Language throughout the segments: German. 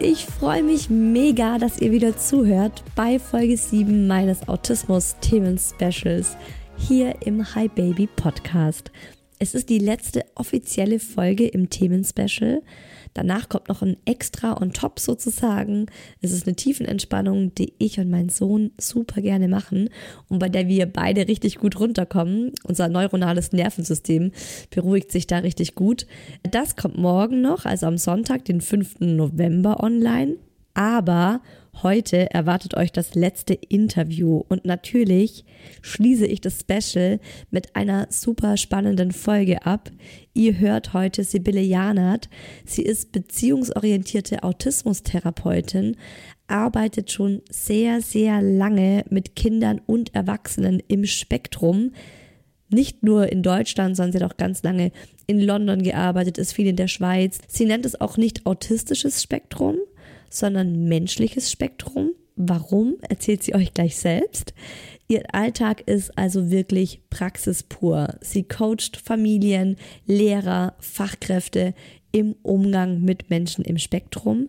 Ich freue mich mega, dass ihr wieder zuhört bei Folge 7 meines Autismus-Themen-Specials hier im Hi Baby Podcast. Es ist die letzte offizielle Folge im Themen-Special. Danach kommt noch ein Extra on top sozusagen. Es ist eine Tiefenentspannung, die ich und mein Sohn super gerne machen und bei der wir beide richtig gut runterkommen. Unser neuronales Nervensystem beruhigt sich da richtig gut. Das kommt morgen noch, also am Sonntag, den 5. November online. Aber Heute erwartet euch das letzte Interview und natürlich schließe ich das Special mit einer super spannenden Folge ab. Ihr hört heute Sibylle Janert. Sie ist beziehungsorientierte Autismustherapeutin, arbeitet schon sehr, sehr lange mit Kindern und Erwachsenen im Spektrum. Nicht nur in Deutschland, sondern sie hat auch ganz lange in London gearbeitet, ist viel in der Schweiz. Sie nennt es auch nicht autistisches Spektrum, sondern menschliches Spektrum. Warum, erzählt sie euch gleich selbst. Ihr Alltag ist also wirklich praxispur. Sie coacht Familien, Lehrer, Fachkräfte im Umgang mit Menschen im Spektrum.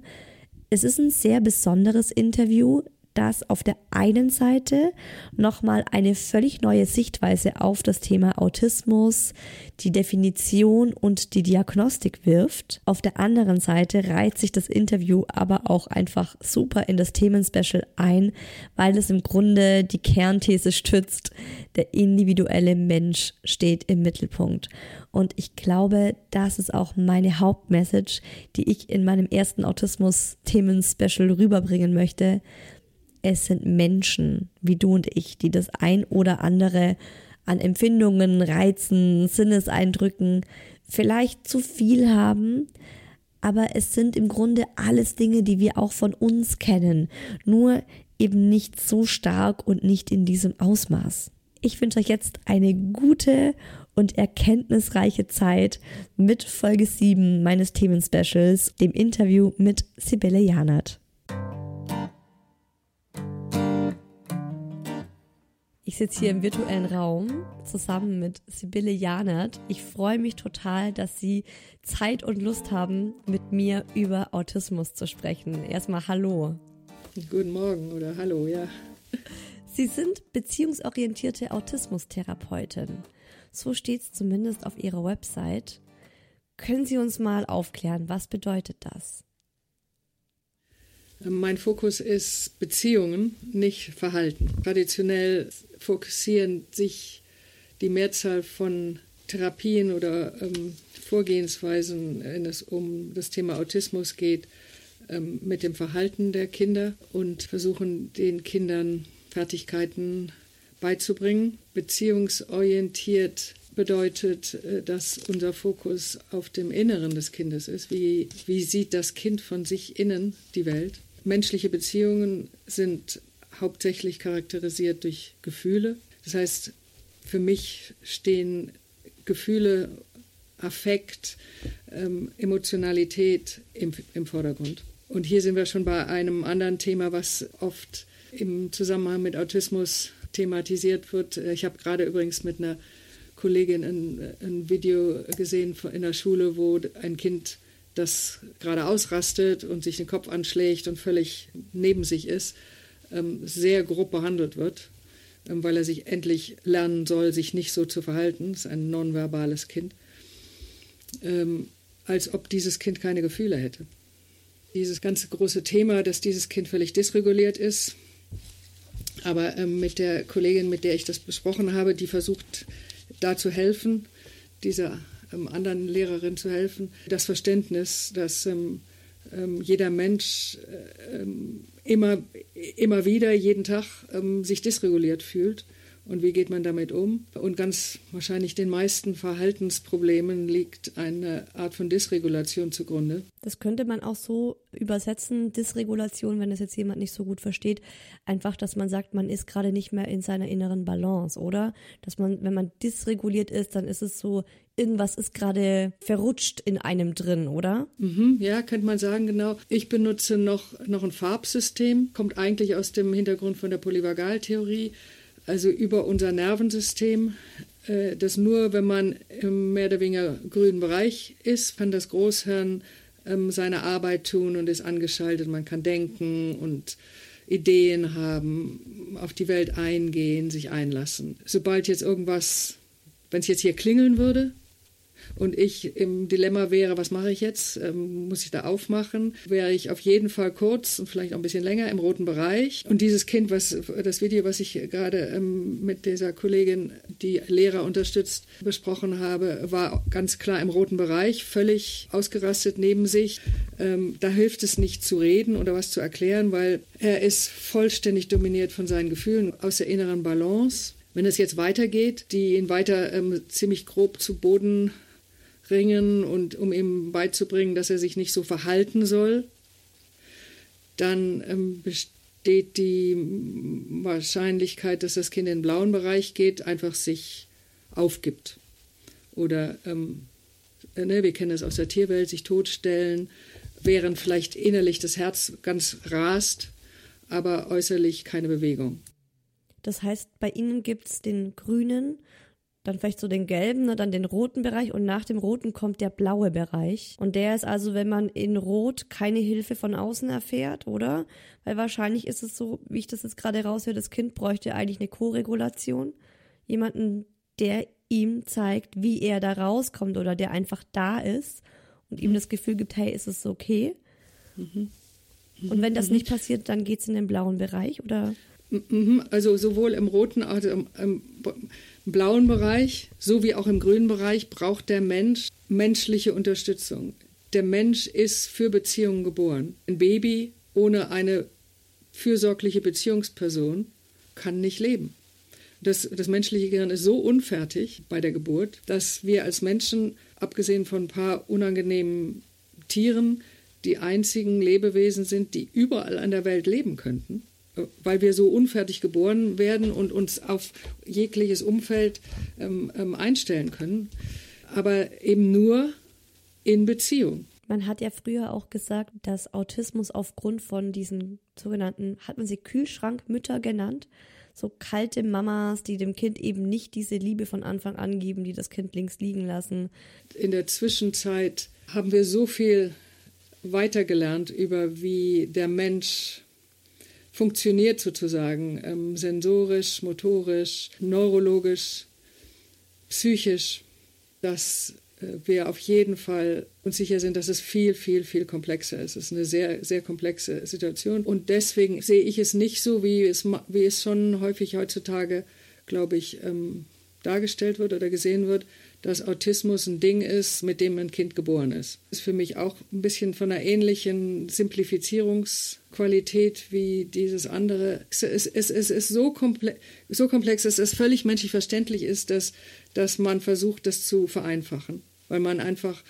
Es ist ein sehr besonderes Interview, das auf der einen Seite nochmal eine völlig neue Sichtweise auf das Thema Autismus, die Definition und die Diagnostik wirft. Auf der anderen Seite reiht sich das Interview aber auch einfach super in das Themenspecial ein, weil es im Grunde die Kernthese stützt, der individuelle Mensch steht im Mittelpunkt. Und ich glaube, das ist auch meine Hauptmessage, die ich in meinem ersten Autismus-Themen-Special rüberbringen möchte es sind Menschen wie du und ich, die das ein oder andere an Empfindungen, Reizen, Sinneseindrücken vielleicht zu viel haben, aber es sind im Grunde alles Dinge, die wir auch von uns kennen, nur eben nicht so stark und nicht in diesem Ausmaß. Ich wünsche euch jetzt eine gute und erkenntnisreiche Zeit mit Folge 7 meines Themenspecials, dem Interview mit Sibylle Janert. Ich sitze hier im virtuellen Raum zusammen mit Sibylle Janert. Ich freue mich total, dass Sie Zeit und Lust haben, mit mir über Autismus zu sprechen. Erstmal Hallo. Guten Morgen oder Hallo, ja. Sie sind beziehungsorientierte Autismustherapeutin. So steht es zumindest auf Ihrer Website. Können Sie uns mal aufklären, was bedeutet das? Mein Fokus ist Beziehungen, nicht Verhalten. Traditionell fokussieren sich die Mehrzahl von Therapien oder ähm, Vorgehensweisen, wenn es um das Thema Autismus geht, ähm, mit dem Verhalten der Kinder und versuchen den Kindern Fertigkeiten beizubringen. Beziehungsorientiert bedeutet, äh, dass unser Fokus auf dem Inneren des Kindes ist. Wie, wie sieht das Kind von sich innen die Welt? Menschliche Beziehungen sind hauptsächlich charakterisiert durch Gefühle. Das heißt, für mich stehen Gefühle, Affekt, ähm, Emotionalität im, im Vordergrund. Und hier sind wir schon bei einem anderen Thema, was oft im Zusammenhang mit Autismus thematisiert wird. Ich habe gerade übrigens mit einer Kollegin ein, ein Video gesehen in der Schule, wo ein Kind, das gerade ausrastet und sich den Kopf anschlägt und völlig neben sich ist, ähm, sehr grob behandelt wird, ähm, weil er sich endlich lernen soll, sich nicht so zu verhalten. Das ist ein nonverbales Kind. Ähm, als ob dieses Kind keine Gefühle hätte. Dieses ganze große Thema, dass dieses Kind völlig dysreguliert ist, aber mit der Kollegin, mit der ich das besprochen habe, die versucht, da zu helfen, dieser ähm, anderen Lehrerin zu helfen. Das Verständnis, dass ähm, ähm, jeder Mensch äh, ähm, immer, immer wieder, jeden Tag ähm, sich dysreguliert fühlt und wie geht man damit um? Und ganz wahrscheinlich den meisten Verhaltensproblemen liegt eine Art von Dysregulation zugrunde. Das könnte man auch so übersetzen, Dysregulation, wenn es jetzt jemand nicht so gut versteht, einfach, dass man sagt, man ist gerade nicht mehr in seiner inneren Balance, oder? Dass man, wenn man dysreguliert ist, dann ist es so, irgendwas ist gerade verrutscht in einem drin, oder? Mhm, ja, könnte man sagen, genau. Ich benutze noch, noch ein Farbsystem, kommt eigentlich aus dem Hintergrund von der Polyvagaltheorie also über unser Nervensystem, äh, das nur, wenn man im mehr oder weniger grünen Bereich ist, kann das Großhirn ähm, seine Arbeit tun und ist angeschaltet. Man kann denken und Ideen haben, auf die Welt eingehen, sich einlassen. Sobald jetzt irgendwas, wenn es jetzt hier klingeln würde, und ich im Dilemma wäre, was mache ich jetzt? Ähm, muss ich da aufmachen? Wäre ich auf jeden Fall kurz und vielleicht auch ein bisschen länger im roten Bereich. Und dieses Kind, was das Video, was ich gerade ähm, mit dieser Kollegin, die Lehrer unterstützt, besprochen habe, war ganz klar im roten Bereich, völlig ausgerastet neben sich. Ähm, da hilft es nicht zu reden oder was zu erklären, weil er ist vollständig dominiert von seinen Gefühlen aus der inneren Balance. Wenn es jetzt weitergeht, die ihn weiter ähm, ziemlich grob zu Boden ringen und um ihm beizubringen, dass er sich nicht so verhalten soll, dann ähm, besteht die Wahrscheinlichkeit, dass das Kind in den blauen Bereich geht, einfach sich aufgibt. Oder ähm, ne, wir kennen das aus der Tierwelt, sich totstellen, während vielleicht innerlich das Herz ganz rast, aber äußerlich keine Bewegung. Das heißt, bei Ihnen gibt es den grünen dann vielleicht so den gelben, ne, dann den roten Bereich und nach dem roten kommt der blaue Bereich. Und der ist also, wenn man in Rot keine Hilfe von außen erfährt, oder? Weil wahrscheinlich ist es so, wie ich das jetzt gerade raushöre, das Kind bräuchte eigentlich eine Co-Regulation. Jemanden, der ihm zeigt, wie er da rauskommt oder der einfach da ist und ihm das Gefühl gibt, hey, ist es okay? Mhm. Und wenn das nicht passiert, dann geht es in den blauen Bereich, oder? Mhm. Also sowohl im roten als auch im blauen Bereich sowie auch im grünen Bereich braucht der Mensch menschliche Unterstützung. Der Mensch ist für Beziehungen geboren. Ein Baby ohne eine fürsorgliche Beziehungsperson kann nicht leben. Das, das menschliche Gehirn ist so unfertig bei der Geburt, dass wir als Menschen, abgesehen von ein paar unangenehmen Tieren, die einzigen Lebewesen sind, die überall an der Welt leben könnten weil wir so unfertig geboren werden und uns auf jegliches Umfeld ähm, ähm, einstellen können, aber eben nur in Beziehung. Man hat ja früher auch gesagt, dass Autismus aufgrund von diesen sogenannten, hat man sie Kühlschrankmütter genannt, so kalte Mamas, die dem Kind eben nicht diese Liebe von Anfang an geben, die das Kind links liegen lassen. In der Zwischenzeit haben wir so viel weitergelernt über wie der Mensch funktioniert sozusagen, ähm, sensorisch, motorisch, neurologisch, psychisch, dass wir auf jeden Fall uns sicher sind, dass es viel, viel, viel komplexer ist. Es ist eine sehr, sehr komplexe Situation. Und deswegen sehe ich es nicht so, wie es, wie es schon häufig heutzutage, glaube ich, ähm, dargestellt wird oder gesehen wird, dass Autismus ein Ding ist, mit dem ein Kind geboren ist. Ist für mich auch ein bisschen von einer ähnlichen Simplifizierungsqualität wie dieses andere. Es, es, es, es ist so, komple so komplex, dass es völlig menschlich verständlich ist, dass, dass man versucht, das zu vereinfachen. Weil man einfach,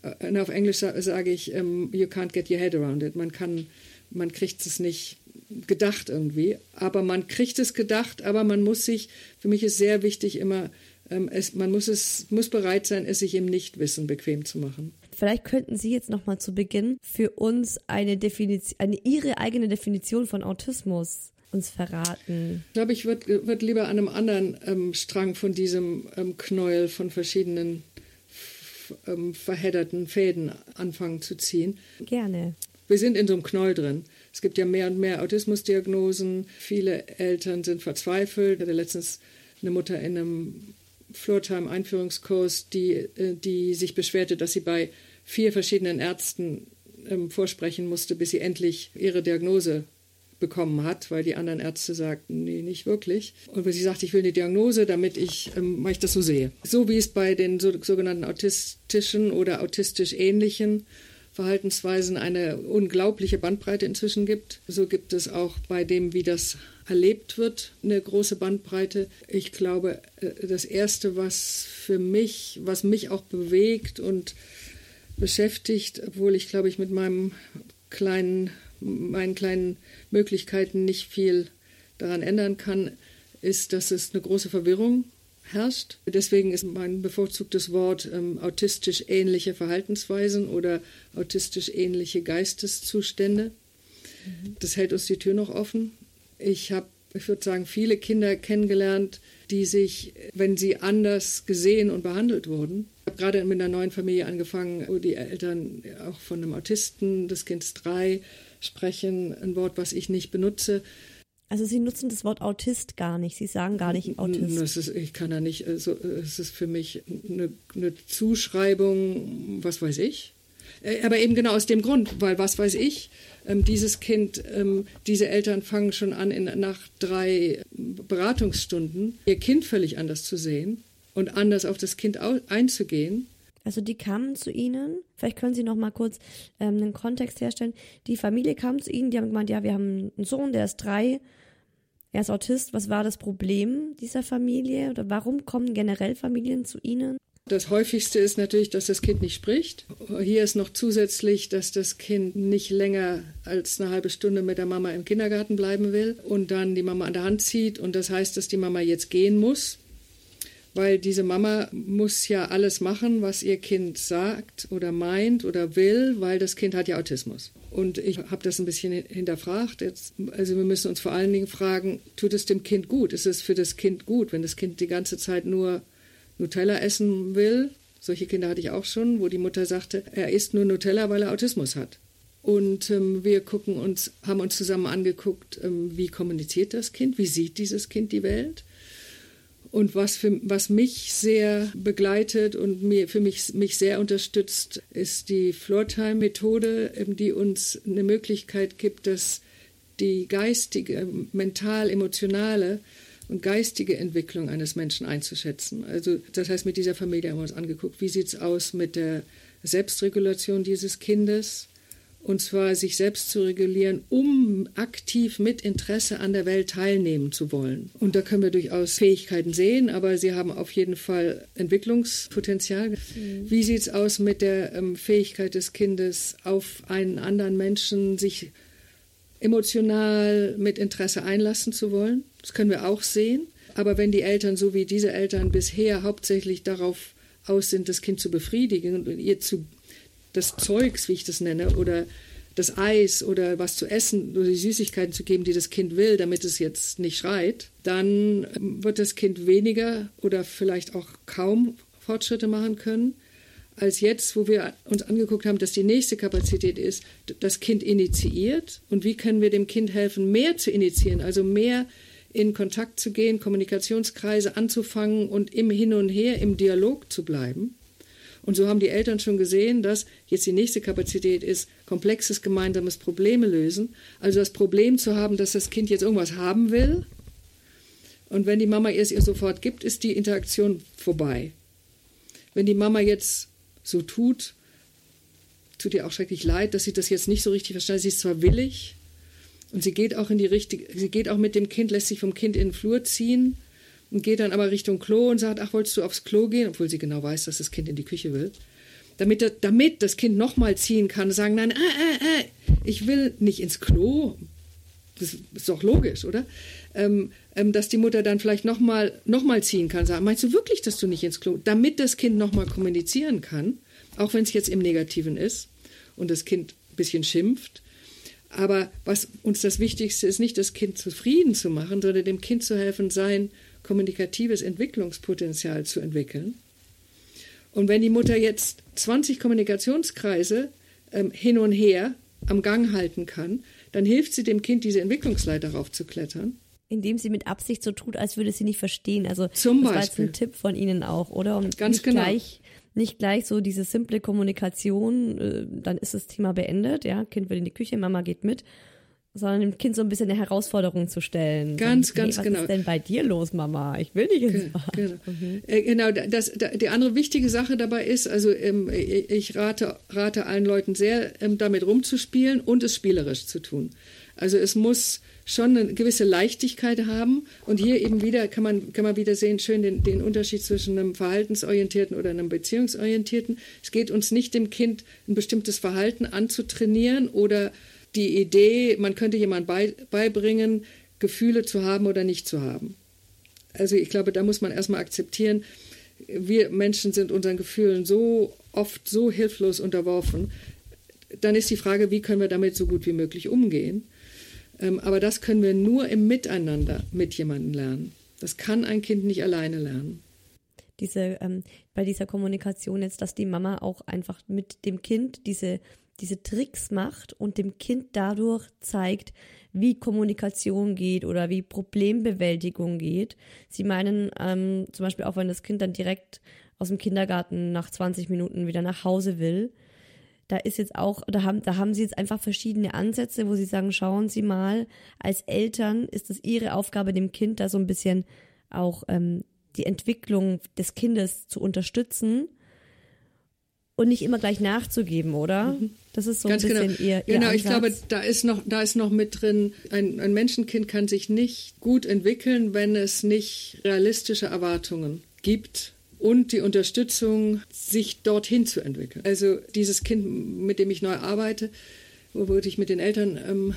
äh, auf Englisch sage ich, um, you can't get your head around it. Man kann, man kriegt es nicht gedacht irgendwie. Aber man kriegt es gedacht, aber man muss sich, für mich ist sehr wichtig immer, ähm, es, man muss, es, muss bereit sein, es sich im Nichtwissen bequem zu machen. Vielleicht könnten Sie jetzt nochmal zu Beginn für uns eine Definition, eine Ihre eigene Definition von Autismus uns verraten. Ich glaube, ich würde würd lieber an einem anderen ähm, Strang von diesem ähm, Knäuel von verschiedenen ähm, verhedderten Fäden anfangen zu ziehen. Gerne. Wir sind in so einem Knäuel drin. Es gibt ja mehr und mehr Autismusdiagnosen. Viele Eltern sind verzweifelt. Ich hatte letztens eine Mutter in einem Floortime-Einführungskurs, die, äh, die sich beschwerte, dass sie bei vier verschiedenen Ärzten ähm, vorsprechen musste, bis sie endlich ihre Diagnose bekommen hat, weil die anderen Ärzte sagten, nee, nicht wirklich. Und sie sagte, ich will eine Diagnose, damit ich, ähm, ich das so sehe. So wie es bei den so, sogenannten autistischen oder autistisch ähnlichen Verhaltensweisen eine unglaubliche Bandbreite inzwischen gibt. So gibt es auch bei dem, wie das erlebt wird, eine große Bandbreite. Ich glaube, äh, das Erste, was für mich, was mich auch bewegt und beschäftigt, obwohl ich, glaube ich, mit meinem kleinen, meinen kleinen Möglichkeiten nicht viel daran ändern kann, ist, dass es eine große Verwirrung herrscht. Deswegen ist mein bevorzugtes Wort ähm, autistisch ähnliche Verhaltensweisen oder autistisch ähnliche Geisteszustände. Mhm. Das hält uns die Tür noch offen. Ich habe, ich würde sagen, viele Kinder kennengelernt, die sich, wenn sie anders gesehen und behandelt wurden, ich habe gerade mit einer neuen Familie angefangen, wo die Eltern auch von einem Autisten des Kindes drei sprechen, ein Wort, was ich nicht benutze. Also Sie nutzen das Wort Autist gar nicht. Sie sagen gar nicht Autist. Ist, ich kann da nicht. Also, es ist für mich eine, eine Zuschreibung, was weiß ich. Äh, aber eben genau aus dem Grund, weil was weiß ich, ähm, dieses Kind, ähm, diese Eltern fangen schon an, in, nach drei Beratungsstunden ihr Kind völlig anders zu sehen und anders auf das Kind einzugehen. Also die kamen zu Ihnen, vielleicht können Sie noch mal kurz ähm, einen Kontext herstellen. Die Familie kam zu Ihnen, die haben gemeint, ja, wir haben einen Sohn, der ist drei, er ist Autist. Was war das Problem dieser Familie oder warum kommen generell Familien zu Ihnen? Das häufigste ist natürlich, dass das Kind nicht spricht. Hier ist noch zusätzlich, dass das Kind nicht länger als eine halbe Stunde mit der Mama im Kindergarten bleiben will und dann die Mama an der Hand zieht. Und das heißt, dass die Mama jetzt gehen muss, weil diese Mama muss ja alles machen, was ihr Kind sagt oder meint oder will, weil das Kind hat ja Autismus. Und ich habe das ein bisschen hinterfragt. Jetzt, also wir müssen uns vor allen Dingen fragen, tut es dem Kind gut? Ist es für das Kind gut, wenn das Kind die ganze Zeit nur Nutella essen will. Solche Kinder hatte ich auch schon, wo die Mutter sagte, er isst nur Nutella, weil er Autismus hat. Und ähm, wir gucken uns, haben uns zusammen angeguckt, ähm, wie kommuniziert das Kind, wie sieht dieses Kind die Welt. Und was, für, was mich sehr begleitet und mir, für mich, mich sehr unterstützt, ist die Floortime-Methode, ähm, die uns eine Möglichkeit gibt, dass die geistige, mental, emotionale und geistige Entwicklung eines Menschen einzuschätzen. Also das heißt, mit dieser Familie haben wir uns angeguckt, wie sieht es aus mit der Selbstregulation dieses Kindes, und zwar sich selbst zu regulieren, um aktiv mit Interesse an der Welt teilnehmen zu wollen. Und da können wir durchaus Fähigkeiten sehen, aber sie haben auf jeden Fall Entwicklungspotenzial. Mhm. Wie sieht es aus mit der ähm, Fähigkeit des Kindes, auf einen anderen Menschen sich emotional mit Interesse einlassen zu wollen. Das können wir auch sehen. Aber wenn die Eltern, so wie diese Eltern bisher hauptsächlich darauf aus sind, das Kind zu befriedigen und ihr zu das Zeugs, wie ich das nenne, oder das Eis oder was zu essen oder die Süßigkeiten zu geben, die das Kind will, damit es jetzt nicht schreit, dann wird das Kind weniger oder vielleicht auch kaum Fortschritte machen können als jetzt, wo wir uns angeguckt haben, dass die nächste Kapazität ist, das Kind initiiert und wie können wir dem Kind helfen, mehr zu initiieren, also mehr in Kontakt zu gehen, Kommunikationskreise anzufangen und im Hin und Her, im Dialog zu bleiben. Und so haben die Eltern schon gesehen, dass jetzt die nächste Kapazität ist, komplexes gemeinsames Probleme lösen. Also das Problem zu haben, dass das Kind jetzt irgendwas haben will. Und wenn die Mama es ihr sofort gibt, ist die Interaktion vorbei. Wenn die Mama jetzt so tut, tut ihr auch schrecklich leid, dass sie das jetzt nicht so richtig verstanden. Sie ist zwar willig und sie geht auch in die richtige, sie geht auch mit dem Kind, lässt sich vom Kind in den Flur ziehen und geht dann aber Richtung Klo und sagt, ach, wolltest du aufs Klo gehen, obwohl sie genau weiß, dass das Kind in die Küche will. Damit, das, damit das Kind nochmal ziehen kann und sagen, nein, äh, äh, äh, ich will nicht ins Klo. Das ist doch logisch, oder? Ähm, ähm, dass die Mutter dann vielleicht nochmal noch mal ziehen kann, sagen, meinst du wirklich, dass du nicht ins Klo? Damit das Kind nochmal kommunizieren kann, auch wenn es jetzt im Negativen ist und das Kind ein bisschen schimpft. Aber was uns das Wichtigste ist, nicht das Kind zufrieden zu machen, sondern dem Kind zu helfen, sein kommunikatives Entwicklungspotenzial zu entwickeln. Und wenn die Mutter jetzt 20 Kommunikationskreise ähm, hin und her am Gang halten kann, dann hilft sie dem Kind, diese Entwicklungsleiter raufzuklettern. Indem sie mit Absicht so tut, als würde sie nicht verstehen. Also Zum das Beispiel. war jetzt ein Tipp von Ihnen auch, oder? Und Ganz genau. Gleich, nicht gleich so diese simple Kommunikation, äh, dann ist das Thema beendet, ja. Kind will in die Küche, Mama geht mit. Sondern dem Kind so ein bisschen eine Herausforderung zu stellen. Ganz, so, ganz was genau. Was ist denn bei dir los, Mama? Ich will nicht ins Bad. Genau, äh, genau das, da, die andere wichtige Sache dabei ist, also ähm, ich ich rate, rate allen Leuten sehr, ähm, damit rumzuspielen und es spielerisch zu tun. Also es muss schon eine gewisse Leichtigkeit haben und hier eben wieder kann man, kann man wieder sehen, schön den, den Unterschied zwischen einem verhaltensorientierten oder einem beziehungsorientierten. Es geht uns nicht dem Kind ein bestimmtes Verhalten anzutrainieren oder die Idee, man könnte jemand bei, beibringen, Gefühle zu haben oder nicht zu haben. Also ich glaube, da muss man erstmal akzeptieren, wir Menschen sind unseren Gefühlen so oft so hilflos unterworfen. Dann ist die Frage, wie können wir damit so gut wie möglich umgehen? Ähm, aber das können wir nur im Miteinander mit jemandem lernen. Das kann ein Kind nicht alleine lernen. diese, ähm, bei dieser Kommunikation jetzt, dass die Mama auch einfach mit dem Kind diese, diese Tricks macht und dem Kind dadurch zeigt, wie Kommunikation geht oder wie Problembewältigung geht. Sie meinen ähm, zum Beispiel auch, wenn das Kind dann direkt aus dem Kindergarten nach 20 Minuten wieder nach Hause will, da ist jetzt auch, da haben, da haben sie jetzt einfach verschiedene Ansätze, wo sie sagen, schauen Sie mal, als Eltern ist es Ihre Aufgabe, dem Kind da so ein bisschen auch ähm, die Entwicklung des Kindes zu unterstützen und nicht immer gleich nachzugeben, oder? Das ist so Ganz ein bisschen genau. ihr, ihr genau, Ansatz. ich glaube, da ist noch, da ist noch mit drin, ein, ein Menschenkind kann sich nicht gut entwickeln, wenn es nicht realistische Erwartungen gibt und die Unterstützung, sich dorthin zu entwickeln. Also dieses Kind, mit dem ich neu arbeite, wo ich mit den Eltern ähm,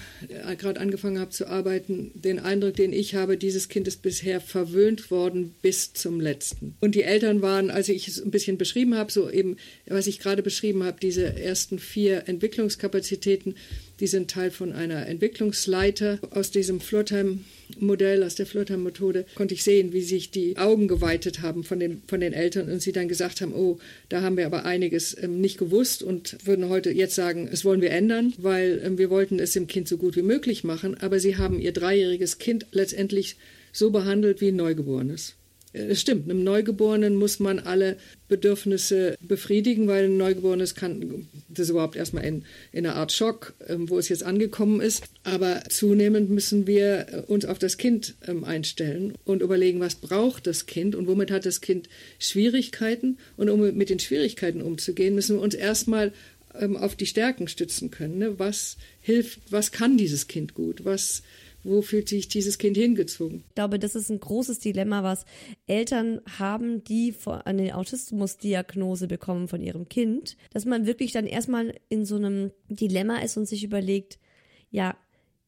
gerade angefangen habe zu arbeiten, den Eindruck, den ich habe, dieses Kind ist bisher verwöhnt worden bis zum letzten. Und die Eltern waren, als ich es ein bisschen beschrieben habe, so eben, was ich gerade beschrieben habe, diese ersten vier Entwicklungskapazitäten, die sind Teil von einer Entwicklungsleiter aus diesem Flirtheim-Modell, aus der Flirtheim-Methode, konnte ich sehen, wie sich die Augen geweitet haben von den, von den Eltern und sie dann gesagt haben, oh, da haben wir aber einiges ähm, nicht gewusst und würden heute jetzt sagen, es wollen wir ändern, weil ähm, wir wollten es dem Kind so gut wie möglich machen, aber sie haben ihr dreijähriges Kind letztendlich so behandelt wie ein Neugeborenes. Es stimmt, einem Neugeborenen muss man alle Bedürfnisse befriedigen, weil ein Neugeborenes kann das überhaupt erstmal in, in einer Art Schock, ähm, wo es jetzt angekommen ist. Aber zunehmend müssen wir äh, uns auf das Kind ähm, einstellen und überlegen, was braucht das Kind und womit hat das Kind Schwierigkeiten. Und um mit den Schwierigkeiten umzugehen, müssen wir uns erstmal ähm, auf die Stärken stützen können. Ne? Was hilft, was kann dieses Kind gut? Was wo fühlt sich dieses Kind hingezogen? Ich glaube, das ist ein großes Dilemma, was Eltern haben, die eine Autismusdiagnose bekommen von ihrem Kind, dass man wirklich dann erstmal in so einem Dilemma ist und sich überlegt, ja,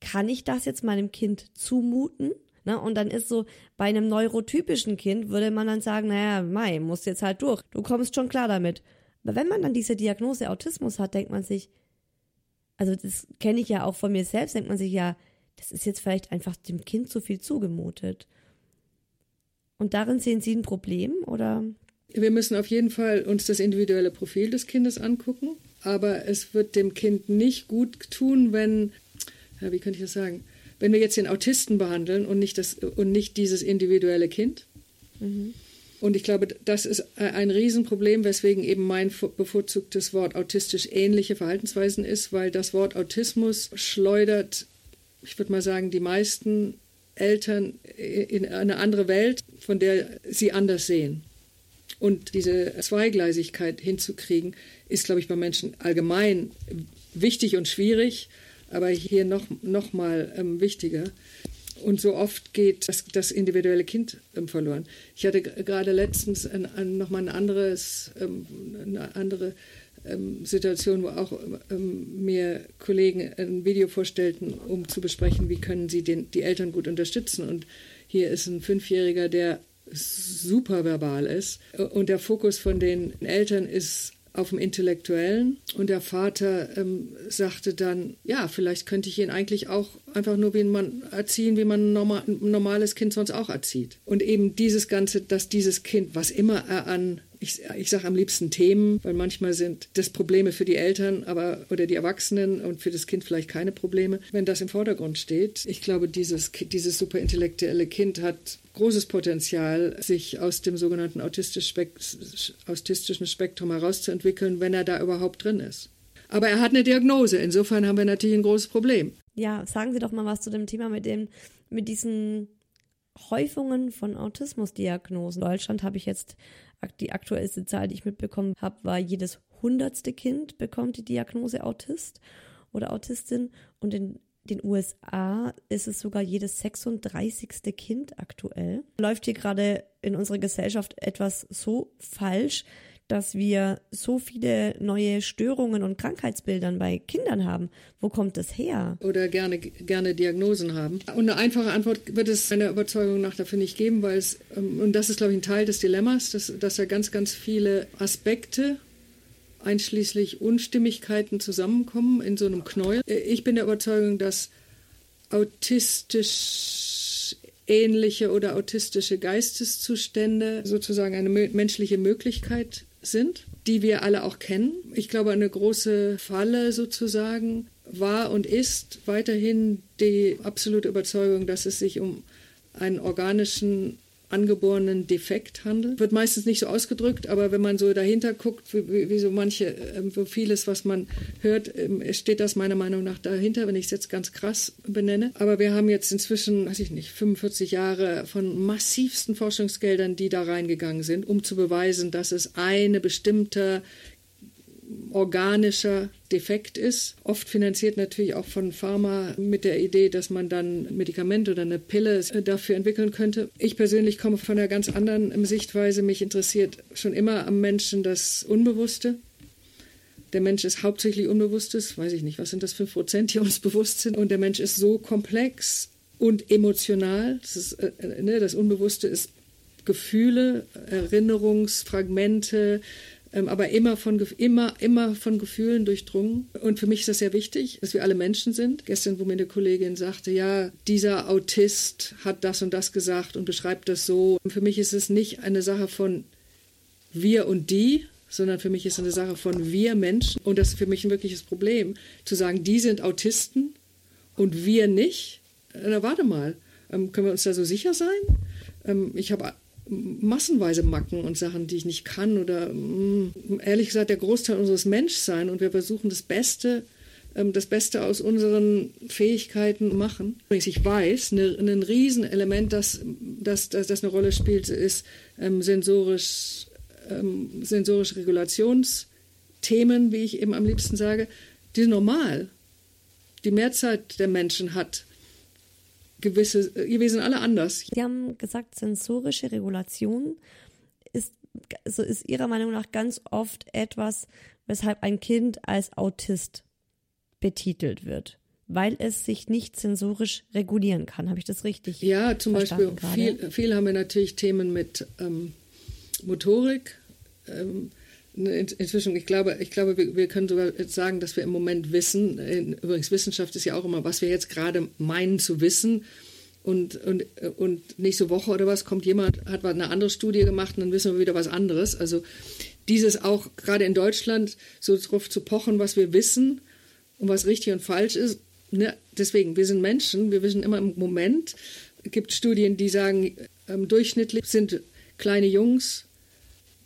kann ich das jetzt meinem Kind zumuten? Ne? Und dann ist so, bei einem neurotypischen Kind würde man dann sagen, naja, Mai, musst jetzt halt durch. Du kommst schon klar damit. Aber wenn man dann diese Diagnose Autismus hat, denkt man sich, also das kenne ich ja auch von mir selbst, denkt man sich ja, das ist jetzt vielleicht einfach dem Kind zu viel zugemutet. Und darin sehen Sie ein Problem oder? Wir müssen auf jeden Fall uns das individuelle Profil des Kindes angucken, aber es wird dem Kind nicht gut tun, wenn, ja, wie könnte ich das sagen, wenn wir jetzt den Autisten behandeln und nicht, das, und nicht dieses individuelle Kind. Mhm. Und ich glaube, das ist ein Riesenproblem, weswegen eben mein bevorzugtes Wort autistisch ähnliche Verhaltensweisen ist, weil das Wort Autismus schleudert, ich würde mal sagen, die meisten Eltern in eine andere Welt, von der sie anders sehen. Und diese Zweigleisigkeit hinzukriegen, ist, glaube ich, bei Menschen allgemein wichtig und schwierig, aber hier noch, noch mal ähm, wichtiger. Und so oft geht das, das individuelle Kind ähm, verloren. Ich hatte gerade letztens ein, ein, noch mal ein anderes, ähm, eine andere ähm, Situation, wo auch ähm, mir Kollegen ein Video vorstellten, um zu besprechen, wie können sie den, die Eltern gut unterstützen. Und hier ist ein Fünfjähriger, der super verbal ist. Und der Fokus von den Eltern ist auf dem Intellektuellen. Und der Vater ähm, sagte dann, ja, vielleicht könnte ich ihn eigentlich auch einfach nur wie man erziehen, wie man normal, ein normales Kind sonst auch erzieht. Und eben dieses Ganze, dass dieses Kind, was immer er an ich, ich sage am liebsten Themen, weil manchmal sind das Probleme für die Eltern aber, oder die Erwachsenen und für das Kind vielleicht keine Probleme. Wenn das im Vordergrund steht, ich glaube, dieses, dieses superintellektuelle Kind hat großes Potenzial, sich aus dem sogenannten autistischen Spektrum herauszuentwickeln, wenn er da überhaupt drin ist. Aber er hat eine Diagnose. Insofern haben wir natürlich ein großes Problem. Ja, sagen Sie doch mal was zu dem Thema mit dem, mit diesen Häufungen von Autismusdiagnosen. In Deutschland habe ich jetzt die aktuellste Zahl, die ich mitbekommen habe, war jedes hundertste Kind bekommt die Diagnose Autist oder Autistin und in den USA ist es sogar jedes 36. Kind aktuell. Läuft hier gerade in unserer Gesellschaft etwas so falsch, dass wir so viele neue Störungen und Krankheitsbildern bei Kindern haben. Wo kommt das her? Oder gerne, gerne Diagnosen haben. Und eine einfache Antwort wird es meiner Überzeugung nach dafür nicht geben, weil es, ähm, und das ist, glaube ich, ein Teil des Dilemmas, dass, dass da ganz, ganz viele Aspekte einschließlich Unstimmigkeiten zusammenkommen in so einem Knäuel. Ich bin der Überzeugung, dass autistisch ähnliche oder autistische Geisteszustände sozusagen eine menschliche Möglichkeit sind, die wir alle auch kennen. Ich glaube, eine große Falle sozusagen war und ist weiterhin die absolute Überzeugung, dass es sich um einen organischen angeborenen Defekt handelt. Wird meistens nicht so ausgedrückt, aber wenn man so dahinter guckt, wie, wie so manche, ähm, so vieles, was man hört, ähm, steht das meiner Meinung nach dahinter, wenn ich es jetzt ganz krass benenne. Aber wir haben jetzt inzwischen, weiß ich nicht, 45 Jahre von massivsten Forschungsgeldern, die da reingegangen sind, um zu beweisen, dass es eine bestimmte organischer Defekt ist. Oft finanziert natürlich auch von Pharma mit der Idee, dass man dann ein Medikament oder eine Pille dafür entwickeln könnte. Ich persönlich komme von einer ganz anderen Sichtweise. Mich interessiert schon immer am Menschen das Unbewusste. Der Mensch ist hauptsächlich Unbewusstes, weiß ich nicht, was sind das fünf Prozent, die uns bewusst sind. Und der Mensch ist so komplex und emotional. Das, ist, äh, ne, das Unbewusste ist Gefühle, Erinnerungsfragmente, aber immer von, immer, immer von Gefühlen durchdrungen. Und für mich ist das sehr wichtig, dass wir alle Menschen sind. Gestern, wo mir eine Kollegin sagte, ja, dieser Autist hat das und das gesagt und beschreibt das so. Für mich ist es nicht eine Sache von wir und die, sondern für mich ist es eine Sache von wir Menschen. Und das ist für mich ein wirkliches Problem, zu sagen, die sind Autisten und wir nicht. Na, warte mal, ähm, können wir uns da so sicher sein? Ähm, ich habe massenweise Macken und Sachen, die ich nicht kann oder mh, mm, ehrlich gesagt der Großteil unseres Menschseins und wir versuchen das Beste, ähm, das Beste aus unseren Fähigkeiten machen. Ich weiß, ne, ein Riesenelement, das, das, das, das eine Rolle spielt, ist ähm, sensorisch, ähm, sensorische Regulationsthemen, wie ich eben am liebsten sage, die sind normal. Die Mehrzahl der Menschen hat gewisse, wir sind alle anders. Sie haben gesagt, sensorische Regulation ist, also ist Ihrer Meinung nach ganz oft etwas, weshalb ein Kind als Autist betitelt wird weil es sich nicht sensorisch regulieren kann. Habe ich das richtig? Ja, zum Beispiel viel, viel, haben wir natürlich Themen mit ähm, Motorik. Ähm, inzwischen, ich glaube, ich glaube, wir, wir, können sogar sagen, dass wir im Moment wissen, übrigens Wissenschaft ist ja auch immer, was wir jetzt gerade meinen zu wissen. Und, und, und nächste Woche oder was kommt jemand, hat eine andere Studie gemacht und dann wissen wir wieder was anderes. Also dieses auch gerade in Deutschland so drauf zu pochen, was wir wissen und was richtig und falsch ist. Ne? Deswegen, wir sind Menschen, wir wissen immer im Moment. Es gibt Studien, die sagen, ähm, durchschnittlich sind kleine Jungs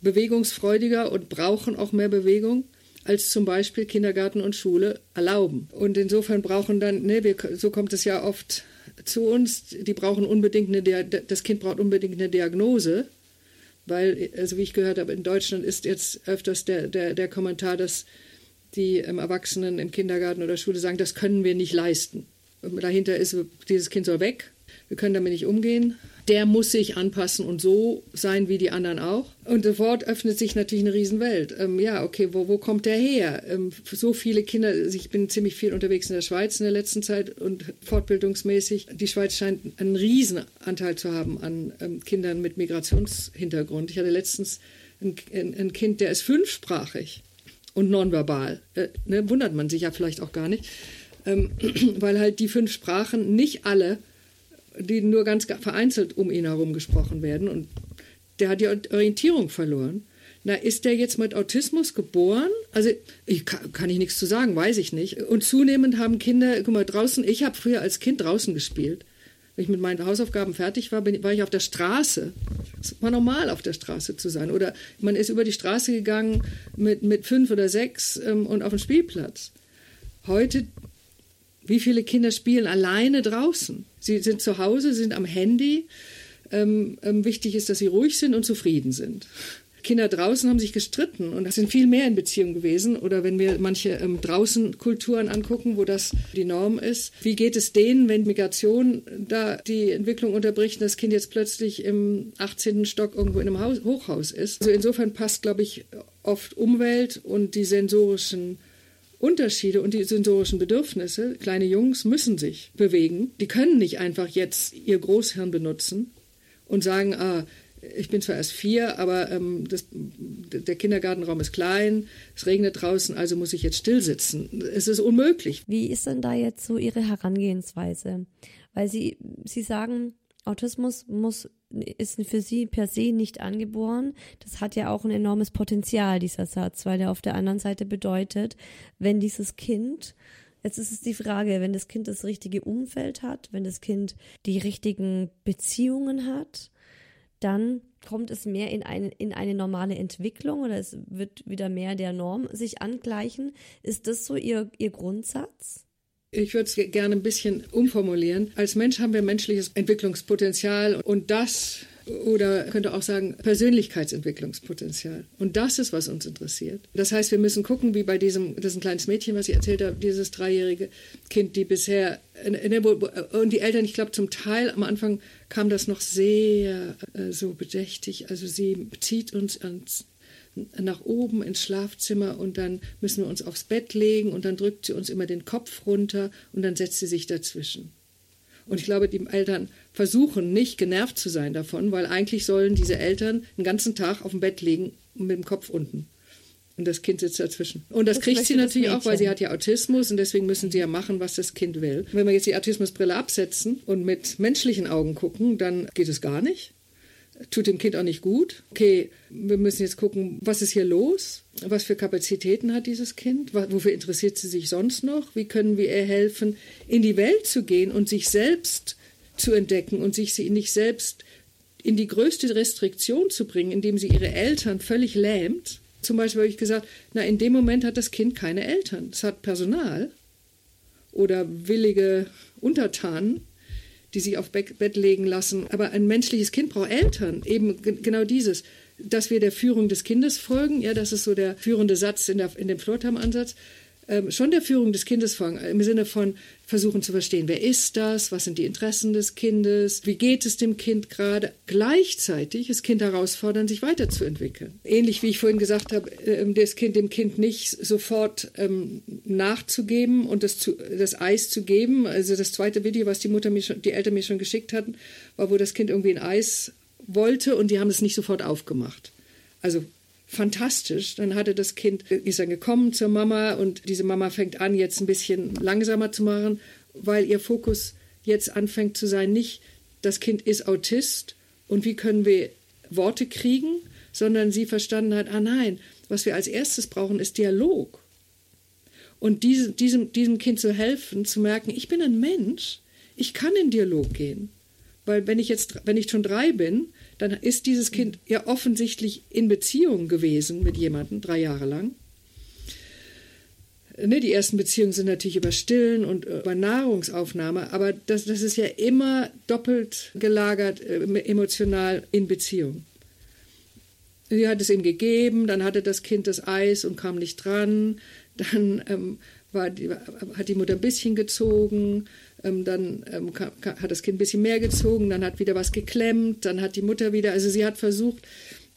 bewegungsfreudiger und brauchen auch mehr Bewegung als zum Beispiel Kindergarten und Schule erlauben. Und insofern brauchen dann, ne, wir, so kommt es ja oft zu uns, die brauchen unbedingt eine, das Kind braucht unbedingt eine Diagnose, weil, also wie ich gehört habe, in Deutschland ist jetzt öfters der, der, der Kommentar, dass die ähm, Erwachsenen im Kindergarten oder Schule sagen, das können wir nicht leisten. Und dahinter ist, dieses Kind soll weg, wir können damit nicht umgehen der muss sich anpassen und so sein wie die anderen auch. Und sofort öffnet sich natürlich eine Riesenwelt. Ähm, ja, okay, wo, wo kommt der her? Ähm, so viele Kinder, also ich bin ziemlich viel unterwegs in der Schweiz in der letzten Zeit und fortbildungsmäßig. Die Schweiz scheint einen Riesenanteil zu haben an ähm, Kindern mit Migrationshintergrund. Ich hatte letztens ein, ein, ein Kind, der ist fünfsprachig und nonverbal. Äh, ne, wundert man sich ja vielleicht auch gar nicht, ähm, weil halt die fünf Sprachen nicht alle die nur ganz vereinzelt um ihn herum gesprochen werden. Und der hat die Orientierung verloren. Na, ist der jetzt mit Autismus geboren? Also ich, kann, ich nichts zu sagen, weiß ich nicht. Und zunehmend haben Kinder, guck mal, draußen, ich habe früher als Kind draußen gespielt. Wenn ich mit meinen Hausaufgaben fertig war, bin, war ich auf der Straße. Es war normal, auf der Straße zu sein. Oder man ist über die Straße gegangen mit, mit fünf oder sechs ähm, und auf den Spielplatz. Heute wie viele Kinder spielen alleine draußen? Sie sind zu Hause, sind am Handy. Ähm, ähm, wichtig ist, dass sie ruhig sind und zufrieden sind. Kinder draußen haben sich gestritten und sind viel mehr in Beziehung gewesen. Oder wenn wir manche ähm, draußen Kulturen angucken, wo das die Norm ist. Wie geht es denen, wenn Migration da die Entwicklung unterbricht und das Kind jetzt plötzlich im 18. Stock irgendwo in einem Haus, Hochhaus ist? Also insofern passt, glaube ich, oft Umwelt und die sensorischen Unterschiede und die sensorischen Bedürfnisse. Kleine Jungs müssen sich bewegen. Die können nicht einfach jetzt ihr Großhirn benutzen und sagen, ah, ich bin zwar erst vier, aber ähm, das, der Kindergartenraum ist klein, es regnet draußen, also muss ich jetzt still sitzen. Es ist unmöglich. Wie ist denn da jetzt so Ihre Herangehensweise? Weil Sie, Sie sagen, Autismus muss, ist für sie per se nicht angeboren. Das hat ja auch ein enormes Potenzial, dieser Satz, weil der auf der anderen Seite bedeutet, wenn dieses Kind, jetzt ist es die Frage, wenn das Kind das richtige Umfeld hat, wenn das Kind die richtigen Beziehungen hat, dann kommt es mehr in eine, in eine normale Entwicklung oder es wird wieder mehr der Norm sich angleichen. Ist das so Ihr, Ihr Grundsatz? Ich würde es gerne ein bisschen umformulieren. Als Mensch haben wir menschliches Entwicklungspotenzial und das oder könnte auch sagen Persönlichkeitsentwicklungspotenzial. Und das ist, was uns interessiert. Das heißt, wir müssen gucken, wie bei diesem, das ist ein kleines Mädchen, was ich erzählt habe, dieses dreijährige Kind, die bisher, und die Eltern, ich glaube, zum Teil am Anfang kam das noch sehr äh, so bedächtig. Also sie zieht uns ans nach oben ins Schlafzimmer und dann müssen wir uns aufs Bett legen und dann drückt sie uns immer den Kopf runter und dann setzt sie sich dazwischen. Und ich glaube, die Eltern versuchen nicht genervt zu sein davon, weil eigentlich sollen diese Eltern den ganzen Tag auf dem Bett liegen mit dem Kopf unten. Und das Kind sitzt dazwischen. Und das, das kriegt sie natürlich auch, weil sie hat ja Autismus und deswegen müssen sie ja machen, was das Kind will. Wenn wir jetzt die Autismusbrille absetzen und mit menschlichen Augen gucken, dann geht es gar nicht tut dem Kind auch nicht gut. Okay, wir müssen jetzt gucken, was ist hier los? Was für Kapazitäten hat dieses Kind? Wofür interessiert sie sich sonst noch? Wie können wir ihr helfen, in die Welt zu gehen und sich selbst zu entdecken und sich nicht selbst in die größte Restriktion zu bringen, indem sie ihre Eltern völlig lähmt? Zum Beispiel habe ich gesagt, na, in dem Moment hat das Kind keine Eltern. Es hat Personal oder willige Untertanen die sich auf Bett legen lassen. Aber ein menschliches Kind braucht Eltern. Eben genau dieses, dass wir der Führung des Kindes folgen. Ja, das ist so der führende Satz in, der, in dem Flirtham-Ansatz ähm, schon der Führung des Kindes folgen, im Sinne von versuchen zu verstehen, wer ist das, was sind die Interessen des Kindes, wie geht es dem Kind gerade, gleichzeitig das Kind herausfordern, sich weiterzuentwickeln. Ähnlich wie ich vorhin gesagt habe, ähm, das Kind dem Kind nicht sofort ähm, nachzugeben und das, zu, das Eis zu geben. Also das zweite Video, was die Mutter mir schon, die Eltern mir schon geschickt hatten, war, wo das Kind irgendwie ein Eis wollte und die haben es nicht sofort aufgemacht. Also fantastisch. Dann hatte das Kind, ist dann gekommen zur Mama und diese Mama fängt an, jetzt ein bisschen langsamer zu machen, weil ihr Fokus jetzt anfängt zu sein, nicht das Kind ist Autist und wie können wir Worte kriegen, sondern sie verstanden hat, ah nein, was wir als erstes brauchen, ist Dialog. Und diese, diesem, diesem Kind zu helfen, zu merken, ich bin ein Mensch, ich kann in Dialog gehen. Weil wenn ich jetzt, wenn ich schon drei bin, dann ist dieses Kind ja offensichtlich in Beziehung gewesen mit jemandem, drei Jahre lang. Ne, die ersten Beziehungen sind natürlich über Stillen und äh, über Nahrungsaufnahme, aber das, das ist ja immer doppelt gelagert äh, emotional in Beziehung. Sie hat es ihm gegeben, dann hatte das Kind das Eis und kam nicht dran, dann ähm, war hat die Mutter ein bisschen gezogen, ähm, dann ähm, hat das Kind ein bisschen mehr gezogen, dann hat wieder was geklemmt, dann hat die Mutter wieder, also sie hat versucht,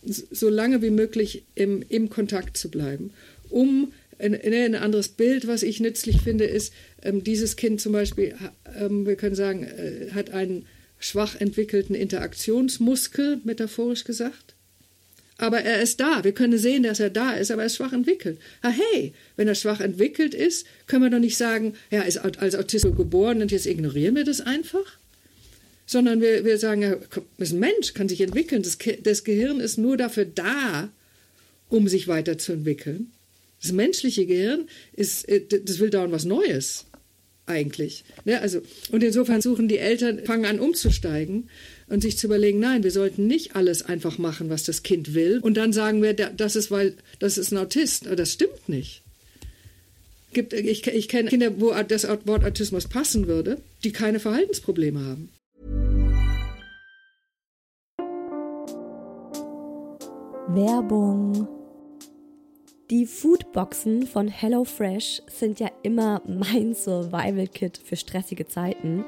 so lange wie möglich im, im Kontakt zu bleiben, um ein, ein anderes Bild, was ich nützlich finde, ist, ähm, dieses Kind zum Beispiel, ähm, wir können sagen, äh, hat einen schwach entwickelten Interaktionsmuskel, metaphorisch gesagt. Aber er ist da. Wir können sehen, dass er da ist, aber er ist schwach entwickelt. Ah, hey, wenn er schwach entwickelt ist, können wir doch nicht sagen, er ist als Autist geboren und jetzt ignorieren wir das einfach. Sondern wir, wir sagen, er ist ein Mensch, kann sich entwickeln. Das, das Gehirn ist nur dafür da, um sich weiterzuentwickeln. Das menschliche Gehirn ist, äh, das will dauernd was Neues eigentlich. Ne? Also, und insofern suchen die Eltern, fangen an umzusteigen und sich zu überlegen, nein, wir sollten nicht alles einfach machen, was das Kind will. Und dann sagen wir, das ist, weil das ist ein Autist. Aber das stimmt nicht. Gibt, ich, ich kenne Kinder, wo das Wort Autismus passen würde, die keine Verhaltensprobleme haben. Werbung die Foodboxen von HelloFresh sind ja immer mein Survival-Kit für stressige Zeiten.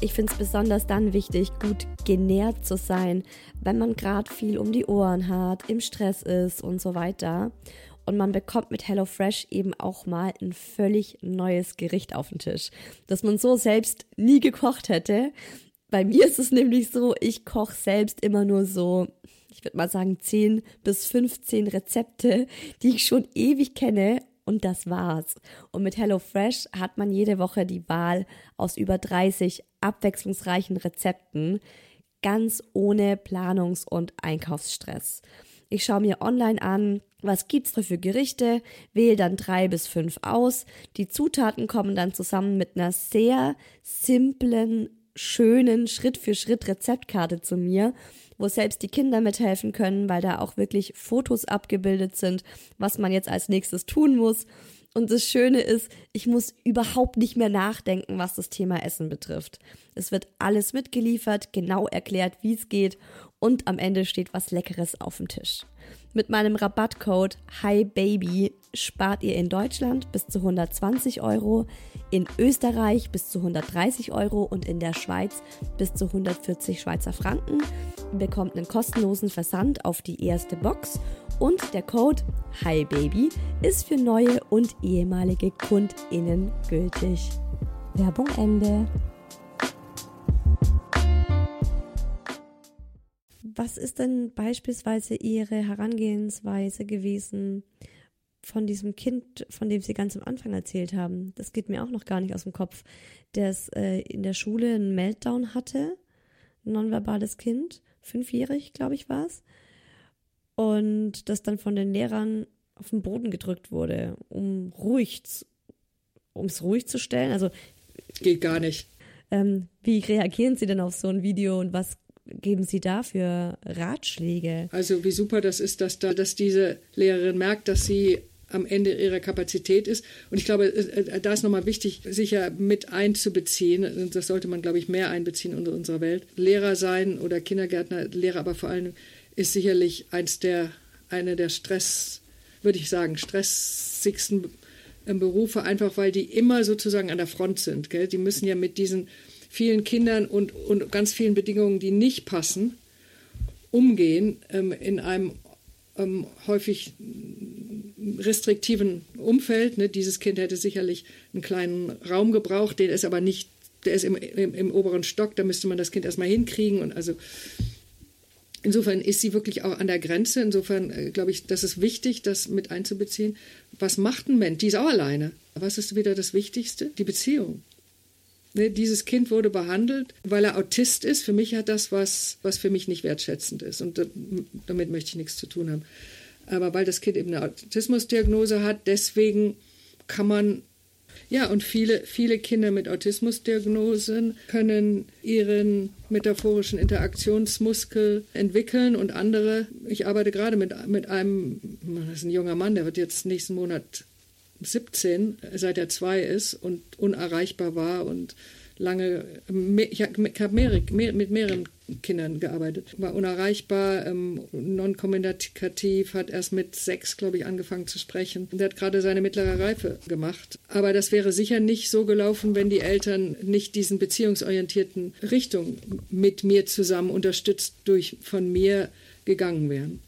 Ich finde es besonders dann wichtig, gut genährt zu sein, wenn man gerade viel um die Ohren hat, im Stress ist und so weiter. Und man bekommt mit HelloFresh eben auch mal ein völlig neues Gericht auf den Tisch, das man so selbst nie gekocht hätte. Bei mir ist es nämlich so, ich koche selbst immer nur so ich würde mal sagen, 10 bis 15 Rezepte, die ich schon ewig kenne und das war's. Und mit HelloFresh hat man jede Woche die Wahl aus über 30 abwechslungsreichen Rezepten, ganz ohne Planungs- und Einkaufsstress. Ich schaue mir online an, was gibt's da für Gerichte, wähle dann drei bis fünf aus. Die Zutaten kommen dann zusammen mit einer sehr simplen, schönen Schritt-für-Schritt-Rezeptkarte zu mir wo selbst die Kinder mithelfen können, weil da auch wirklich Fotos abgebildet sind, was man jetzt als nächstes tun muss. Und das Schöne ist, ich muss überhaupt nicht mehr nachdenken, was das Thema Essen betrifft. Es wird alles mitgeliefert, genau erklärt, wie es geht und am Ende steht was Leckeres auf dem Tisch. Mit meinem Rabattcode HiBaby spart ihr in Deutschland bis zu 120 Euro, in Österreich bis zu 130 Euro und in der Schweiz bis zu 140 Schweizer Franken. Bekommt einen kostenlosen Versand auf die erste Box und der Code HiBaby ist für neue und ehemalige KundInnen gültig. Werbung Ende. Was ist denn beispielsweise Ihre Herangehensweise gewesen von diesem Kind, von dem Sie ganz am Anfang erzählt haben? Das geht mir auch noch gar nicht aus dem Kopf, der es äh, in der Schule einen Meltdown hatte, ein nonverbales Kind, fünfjährig, glaube ich, war es, und das dann von den Lehrern auf den Boden gedrückt wurde, um ruhig, um es ruhig zu stellen. Also geht gar nicht. Ähm, wie reagieren Sie denn auf so ein Video und was geben Sie da für Ratschläge? Also wie super das ist, dass, da, dass diese Lehrerin merkt, dass sie am Ende ihrer Kapazität ist. Und ich glaube, äh, da ist nochmal wichtig, sicher mit einzubeziehen. Das sollte man, glaube ich, mehr einbeziehen in unserer Welt. Lehrer sein oder Kindergärtner, Lehrer aber vor allem, ist sicherlich eins der, eine der Stress, würde ich sagen, stressigsten Berufe, einfach weil die immer sozusagen an der Front sind. Gell? Die müssen ja mit diesen vielen Kindern und, und ganz vielen Bedingungen, die nicht passen, umgehen ähm, in einem ähm, häufig restriktiven Umfeld. Ne? Dieses Kind hätte sicherlich einen kleinen Raum gebraucht, den ist aber nicht, der ist im, im, im oberen Stock, da müsste man das Kind erstmal hinkriegen und also Insofern ist sie wirklich auch an der Grenze. Insofern äh, glaube ich, das ist wichtig, das mit einzubeziehen. Was macht ein Mensch? Die ist auch alleine. Was ist wieder das Wichtigste? Die Beziehung. Ne, dieses Kind wurde behandelt, weil er Autist ist. Für mich hat das was, was für mich nicht wertschätzend ist. Und damit möchte ich nichts zu tun haben. Aber weil das Kind eben eine Autismusdiagnose hat, deswegen kann man Ja, und viele, viele Kinder mit Autismusdiagnosen können ihren metaphorischen Interaktionsmuskel entwickeln und andere, ich arbeite gerade mit, mit einem, das ist ein junger Mann, der wird jetzt nächsten Monat 17, seit er zwei ist und unerreichbar war und lange, ich habe mit mehreren Kindern gearbeitet, war unerreichbar, ähm, non-kommunikativ, hat erst mit sechs, glaube ich, angefangen zu sprechen und hat gerade seine mittlere Reife gemacht. Aber das wäre sicher nicht so gelaufen, wenn die Eltern nicht diesen beziehungsorientierten Richtung mit mir zusammen unterstützt durch von mir gegangen wären.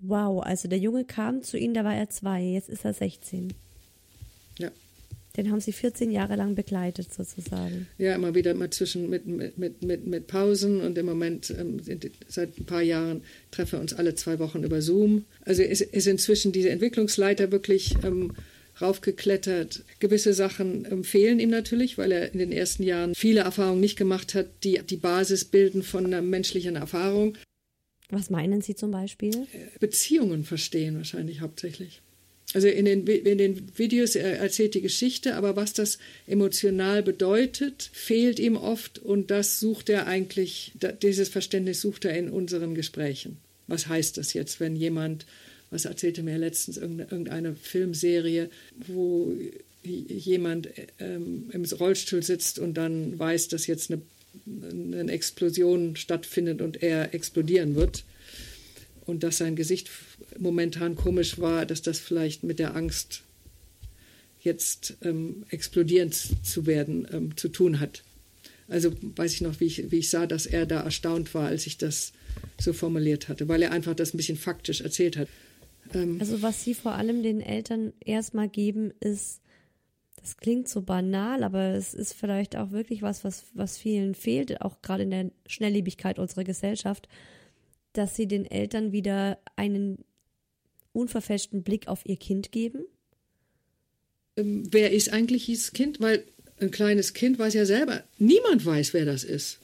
Wow, also der Junge kam zu Ihnen, da war er zwei, jetzt ist er 16. Ja. Den haben Sie 14 Jahre lang begleitet, sozusagen. Ja, immer wieder mal zwischen mit, mit, mit, mit Pausen und im Moment ähm, seit ein paar Jahren treffen wir uns alle zwei Wochen über Zoom. Also ist, ist inzwischen diese Entwicklungsleiter wirklich ähm, raufgeklettert. Gewisse Sachen ähm, fehlen ihm natürlich, weil er in den ersten Jahren viele Erfahrungen nicht gemacht hat, die die Basis bilden von einer menschlichen Erfahrung. Was meinen Sie zum Beispiel? Beziehungen verstehen wahrscheinlich hauptsächlich. Also in den, in den Videos er erzählt die Geschichte, aber was das emotional bedeutet, fehlt ihm oft und das sucht er eigentlich, dieses Verständnis sucht er in unseren Gesprächen. Was heißt das jetzt, wenn jemand, was erzählte mir letztens irgendeine Filmserie, wo jemand ähm, im Rollstuhl sitzt und dann weiß, dass jetzt eine, eine Explosion stattfindet und er explodieren wird und dass sein Gesicht momentan komisch war, dass das vielleicht mit der Angst, jetzt ähm, explodieren zu werden, ähm, zu tun hat. Also weiß ich noch, wie ich, wie ich sah, dass er da erstaunt war, als ich das so formuliert hatte, weil er einfach das ein bisschen faktisch erzählt hat. Ähm also was Sie vor allem den Eltern erstmal geben, ist, das klingt so banal, aber es ist vielleicht auch wirklich was, was, was vielen fehlt, auch gerade in der Schnelllebigkeit unserer Gesellschaft, dass sie den Eltern wieder einen unverfälschten Blick auf ihr Kind geben? Ähm, wer ist eigentlich dieses Kind? Weil ein kleines Kind weiß ja selber, niemand weiß, wer das ist.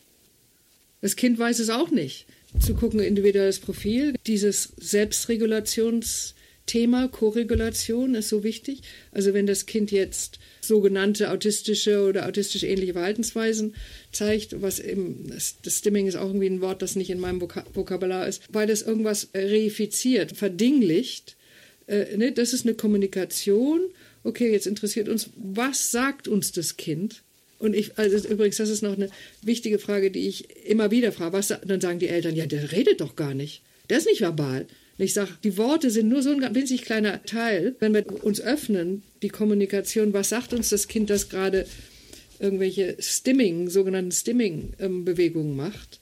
Das Kind weiß es auch nicht. Zu gucken, individuelles Profil, dieses Selbstregulations- Thema Koregulation ist so wichtig. Also wenn das Kind jetzt sogenannte autistische oder autistisch ähnliche Verhaltensweisen zeigt, was eben, das, Stimming ist auch irgendwie ein Wort, das nicht in meinem Vokabular ist, weil das irgendwas reifiziert, verdinglicht. Äh, ne, das ist eine Kommunikation. Okay, jetzt interessiert uns, was sagt uns das Kind? Und ich, also übrigens, das ist noch eine wichtige Frage, die ich immer wieder frage. Was, dann sagen die Eltern, ja, der redet doch gar nicht. Der ist nicht verbal. Ich sage, die Worte sind nur so ein winzig kleiner Teil. Wenn wir uns öffnen, die Kommunikation, was sagt uns das Kind, das gerade irgendwelche Stimming, sogenannten Stimming-Bewegungen macht?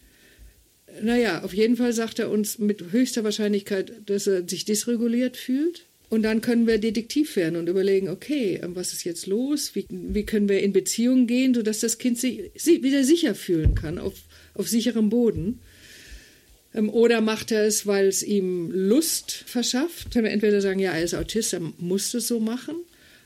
Naja, auf jeden Fall sagt er uns mit höchster Wahrscheinlichkeit, dass er sich dysreguliert fühlt. Und dann können wir Detektiv werden und überlegen, okay, was ist jetzt los? Wie, wie können wir in Beziehung gehen, sodass das Kind sich wieder sicher fühlen kann, auf, auf sicherem Boden? Ähm, oder macht er es, weil es ihm Lust verschafft? Können wir entweder sagen, ja, er ist Autist, er muss es so machen.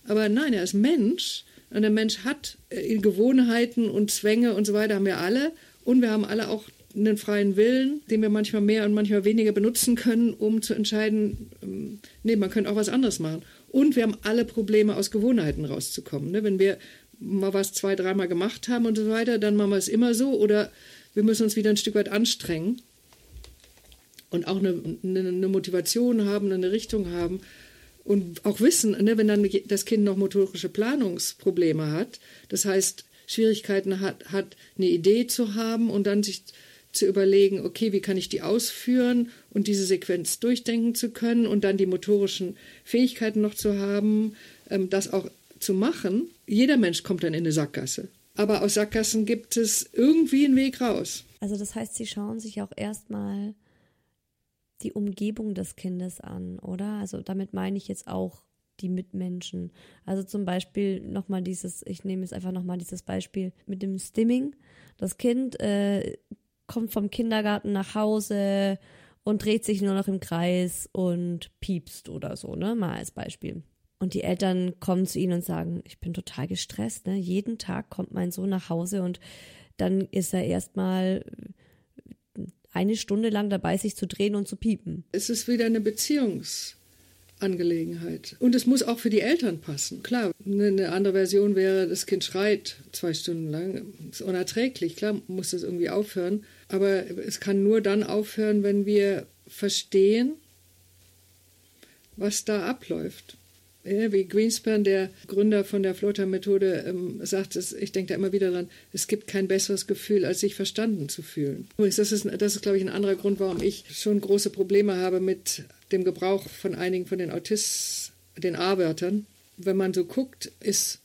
Aber nein, er ist Mensch. Und der Mensch hat äh, Gewohnheiten und Zwänge und so weiter, haben wir alle. Und wir haben alle auch einen freien Willen, den wir manchmal mehr und manchmal weniger benutzen können, um zu entscheiden, ähm, nee, man könnte auch was anderes machen. Und wir haben alle Probleme, aus Gewohnheiten rauszukommen. Ne? Wenn wir mal was zwei, dreimal gemacht haben und so weiter, dann machen wir es immer so oder wir müssen uns wieder ein Stück weit anstrengen und auch eine, eine, Motivation haben, eine Richtung haben und auch wissen, ne, wenn dann das Kind noch motorische Planungsprobleme hat, das heißt Schwierigkeiten hat, hat, eine Idee zu haben und dann sich zu überlegen, okay, wie kann ich die ausführen und diese Sequenz durchdenken zu können und dann die motorischen Fähigkeiten noch zu haben, ähm, das auch zu machen. Jeder Mensch kommt dann in eine Sackgasse. Aber aus Sackgassen gibt es irgendwie einen Weg raus. Also das heißt, Sie schauen sich auch erstmal die Umgebung des Kindes an, oder? Also damit meine ich jetzt auch die Mitmenschen. Also zum Beispiel nochmal dieses, ich nehme jetzt einfach nochmal dieses Beispiel mit dem Stimming. Das Kind äh, kommt vom Kindergarten nach Hause und dreht sich nur noch im Kreis und piepst oder so, ne? Mal als Beispiel. Und die Eltern kommen zu ihnen und sagen, ich bin total gestresst, ne? Jeden Tag kommt mein Sohn nach Hause und dann ist er erstmal eine Stunde lang dabei, sich zu drehen und zu piepen. Es ist wieder eine Beziehungsarbeit. Angelegenheit. Und es muss auch für die Eltern passen. Klar, eine andere Version wäre, das Kind schreit zwei Stunden lang. Das ist unerträglich. Klar muss das irgendwie aufhören. Aber es kann nur dann aufhören, wenn wir verstehen, was da abläuft. Wie Greenspan, der Gründer von der Floater-Methode, ähm, sagt, ich denke da immer wieder dran, es gibt kein besseres Gefühl, als sich verstanden zu fühlen. Übrigens, das ist, das ist, glaube ich, ein anderer Grund, warum ich schon große Probleme habe mit dem Gebrauch von einigen von den Autisten, den A-Wörtern. Wenn man so guckt, ist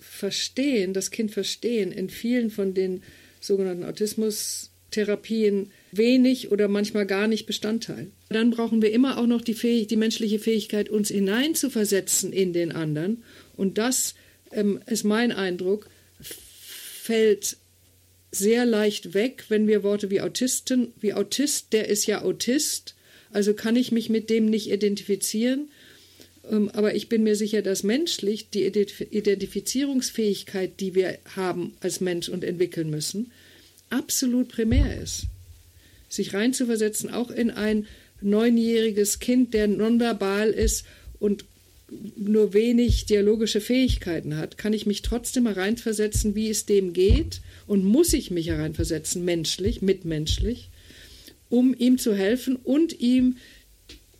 Verstehen, das Kind verstehen, in vielen von den sogenannten Autismus-Therapien wenig oder manchmal gar nicht Bestandteil. Dann brauchen wir immer auch noch die, Fähig die menschliche Fähigkeit, uns hineinzuversetzen in den anderen. Und das ähm, ist mein Eindruck, fällt sehr leicht weg, wenn wir Worte wie Autisten, wie Autist, der ist ja Autist, also kann ich mich mit dem nicht identifizieren. Ähm, aber ich bin mir sicher, dass menschlich die Identifizierungsfähigkeit, die wir haben als Mensch und entwickeln müssen, absolut primär ist sich reinzuversetzen, auch in ein neunjähriges Kind, der nonverbal ist und nur wenig dialogische Fähigkeiten hat, kann ich mich trotzdem hereinversetzen, wie es dem geht und muss ich mich hereinversetzen, menschlich, mitmenschlich, um ihm zu helfen und ihm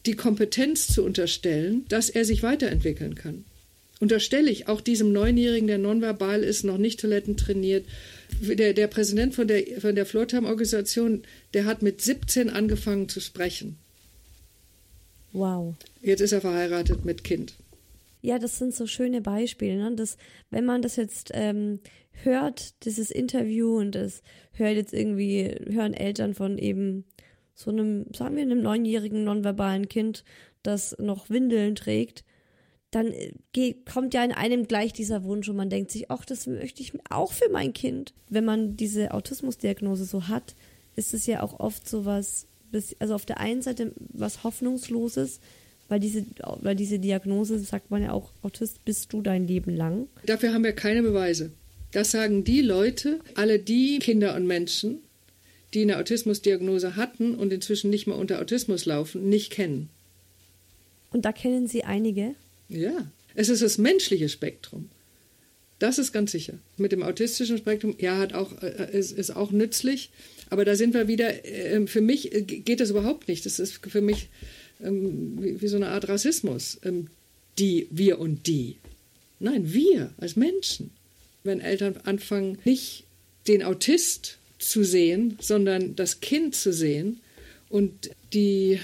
die Kompetenz zu unterstellen, dass er sich weiterentwickeln kann. Unterstelle ich auch diesem Neunjährigen, der nonverbal ist, noch nicht Toiletten trainiert, der, der Präsident von der, von der Floortime-Organisation, der hat mit 17 angefangen zu sprechen. Wow. Jetzt ist er verheiratet mit Kind. Ja, das sind so schöne Beispiele. Ne? Das, wenn man das jetzt ähm, hört, dieses Interview und das hört jetzt irgendwie, hören Eltern von eben so einem, sagen wir, einem neunjährigen nonverbalen Kind, das noch Windeln trägt, dann äh, geht, kommt ja in einem gleich dieser Wunsch und man denkt sich, ach, das möchte ich auch für mein Kind. Wenn man diese Autismusdiagnose so hat, ist es ja auch oft so was, also auf der einen Seite was Hoffnungsloses, weil diese, weil diese Diagnose, sagt man ja auch, Autist bist du dein Leben lang. Dafür haben wir keine Beweise. Das sagen die Leute, alle die Kinder und Menschen, die eine Autismusdiagnose hatten und inzwischen nicht mehr unter Autismus laufen, nicht kennen. Und da kennen Sie einige? Ja, es ist das menschliche Spektrum. Das ist ganz sicher. Mit dem autistischen Spektrum, ja, hat auch, äh, ist, ist auch nützlich. Aber da sind wir wieder, äh, für mich äh, geht das überhaupt nicht. Das ist für mich ähm, wie, wie, so eine Art Rassismus. Ähm, die, wir und die. Nein, wir als Menschen. Wenn Eltern anfangen, nicht den Autist zu sehen, sondern das Kind zu sehen und die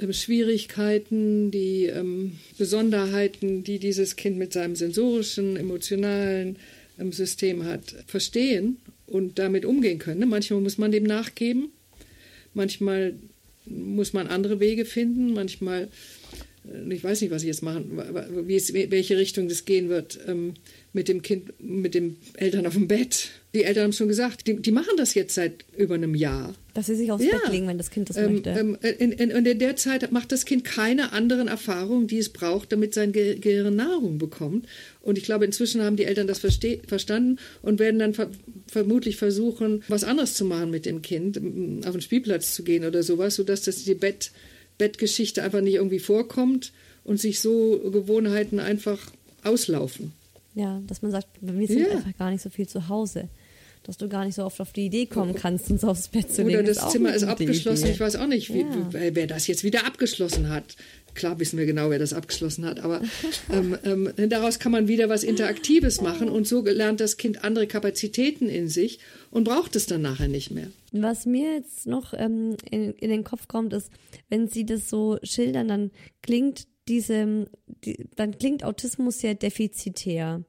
äh, Schwierigkeiten, die ähm, Besonderheiten, die dieses Kind mit seinem sensorischen, emotionalen ähm, System hat, verstehen und damit umgehen können. Ne? Manchmal muss man dem nachgeben, manchmal muss man andere Wege finden, manchmal, äh, ich weiß nicht, was ich jetzt machen, wie welche Richtung das gehen wird ähm, mit dem Kind, mit den Eltern auf dem Bett die Eltern haben schon gesagt, die, die, machen das jetzt seit über einem Jahr. Dass sie sich aufs ja. Bett legen, wenn das Kind das ähm, möchte. Ähm, in, in, und in der Zeit macht das Kind keine anderen Erfahrungen, die es braucht, damit sein Ge Gehirn Nahrung bekommt. Und ich glaube, inzwischen haben die Eltern das verstanden und werden dann ver vermutlich versuchen, was anderes zu machen mit dem Kind, auf den Spielplatz zu gehen oder sowas, sodass das die Bett, Bettgeschichte einfach nicht irgendwie vorkommt und sich so Gewohnheiten einfach auslaufen. Ja, dass man sagt, wir sind ja. einfach gar nicht so viel zu Hause dass du gar nicht so oft auf die Idee kommen kannst, uns aufs Bett zu legen. Oder das Zimmer ist abgeschlossen. Idee. Ich weiß auch nicht, wie, ja. wer das jetzt wieder abgeschlossen hat. Klar wissen wir genau, wer das abgeschlossen hat, aber ähm, ähm, daraus kann man wieder was Interaktives machen und so lernt das Kind andere Kapazitäten in sich und braucht es dann nachher nicht mehr. Was mir jetzt noch ähm, in, in, den Kopf kommt, ist, wenn Sie das so schildern, dann klingt diese, die, dann klingt Autismus sehr defizitär.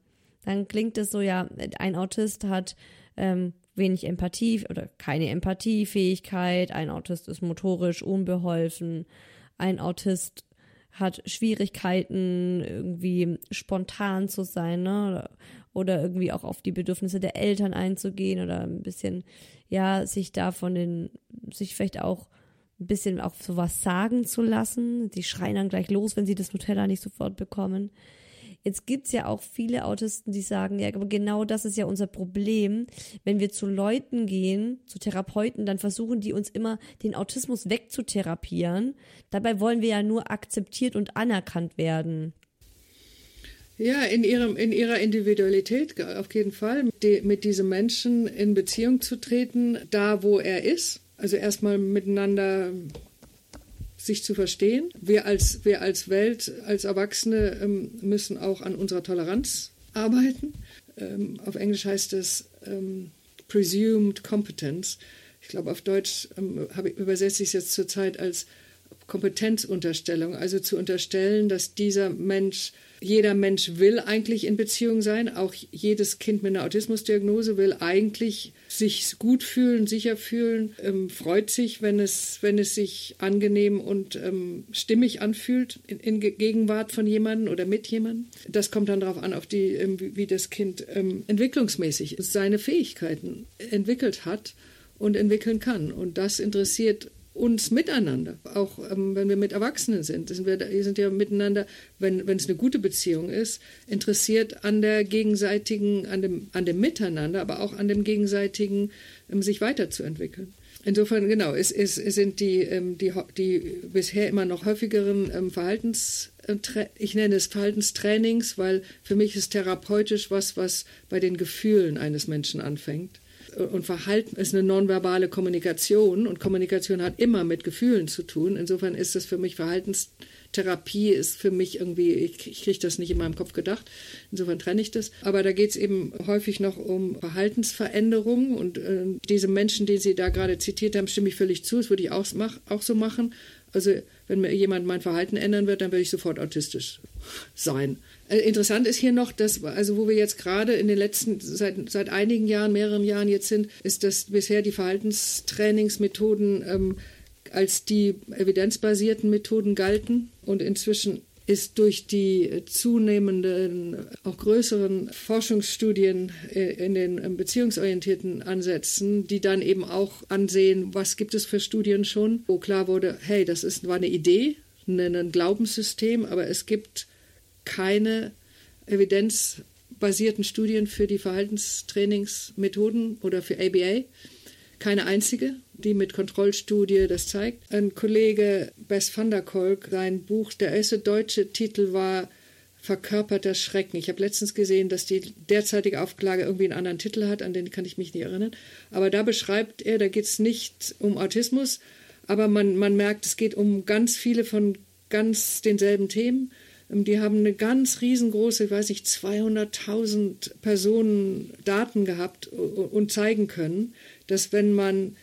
Dann klingt es so, ja, ein Autist hat ähm, wenig Empathie oder keine Empathiefähigkeit, ein Autist ist motorisch unbeholfen, ein Autist hat Schwierigkeiten, irgendwie spontan zu sein, ne? Oder irgendwie auch auf die Bedürfnisse der Eltern einzugehen oder ein bisschen, ja, sich da von den, sich vielleicht auch ein bisschen auch sowas sagen zu lassen. Die schreien dann gleich los, wenn sie das Nutella nicht sofort bekommen. Jetzt gibt's ja auch viele Autisten, die sagen, ja, aber genau das ist ja unser Problem. Wenn wir zu Leuten gehen, zu Therapeuten, dann versuchen die uns immer den Autismus wegzutherapieren. Dabei wollen wir ja nur akzeptiert und anerkannt werden. Ja, in, ihrem, in ihrer Individualität auf jeden Fall, die, mit diesem Menschen in Beziehung zu treten, da wo er ist. Also erstmal miteinander sich zu verstehen. Wir als, wir als Welt, als Erwachsene ähm, müssen auch an unserer Toleranz arbeiten. Ähm, auf Englisch heißt es ähm, Presumed Competence. Ich glaube, auf Deutsch ähm, ich, übersetze ich es jetzt zurzeit als Kompetenzunterstellung, also zu unterstellen, dass dieser Mensch, jeder Mensch will eigentlich in Beziehung sein, auch jedes Kind mit einer Autismusdiagnose will eigentlich sich gut fühlen, sicher fühlen, ähm, freut sich, wenn es, wenn es sich angenehm und ähm, stimmig anfühlt in, in, Gegenwart von jemandem oder mit jemandem. Das kommt dann darauf an, auf die, ähm, wie das Kind ähm, entwicklungsmäßig seine Fähigkeiten entwickelt hat und entwickeln kann. Und das interessiert uns miteinander, auch ähm, wenn wir mit Erwachsenen sind. Sind wir, wir sind ja miteinander, wenn, es eine gute Beziehung ist, interessiert an der gegenseitigen, an dem, an dem Miteinander, aber auch an dem gegenseitigen, ähm, sich weiterzuentwickeln. Insofern, genau, es, es, es sind die, ähm, die, die bisher immer noch häufigeren ähm, Verhaltens, äh, ich nenne es Verhaltenstrainings, weil für mich ist therapeutisch was, was bei den Gefühlen eines Menschen anfängt und Verhalten ist eine nonverbale Kommunikation und Kommunikation hat immer mit Gefühlen zu tun. Insofern ist das für mich Verhaltenstherapie ist für mich irgendwie, ich, ich kriege das nicht in meinem Kopf gedacht. Insofern trenne ich das. Aber da geht es eben häufig noch um Verhaltensveränderungen und äh, diese Menschen, die Sie da gerade zitiert haben, stimme ich völlig zu. Das würde ich auch, mach, auch so machen. Also wenn mir jemand mein Verhalten ändern wird, dann werde ich sofort autistisch sein. Äh, interessant ist hier noch, dass, also wo wir jetzt gerade in den letzten, seit, seit einigen Jahren, mehreren Jahren jetzt sind, ist, dass bisher die Verhaltenstrainingsmethoden ähm, als die evidenzbasierten Methoden galten. Und inzwischen ist durch die zunehmenden, auch größeren Forschungsstudien äh, in den ähm, beziehungsorientierten Ansätzen, die dann eben auch ansehen, was gibt es für Studien schon, wo klar wurde, hey, das ist, war eine Idee, ein Glaubenssystem, aber es gibt keine evidenzbasierten Studien für die Verhaltenstrainingsmethoden oder für ABA. Keine einzige, die mit Kontrollstudie das zeigt. Ein Kollege Bess van der Kolk, sein Buch, der erste deutsche Titel war Verkörperter Schrecken. Ich habe letztens gesehen, dass die derzeitige Auflage irgendwie einen anderen Titel hat, an den kann ich mich nicht erinnern. Aber da beschreibt er, da geht es nicht um Autismus, aber man, man merkt, es geht um ganz viele von ganz denselben Themen. Ähm, die haben eine ganz riesengroße, ich weiß nicht, 200.000 Personen Daten gehabt und zeigen können, dass wenn man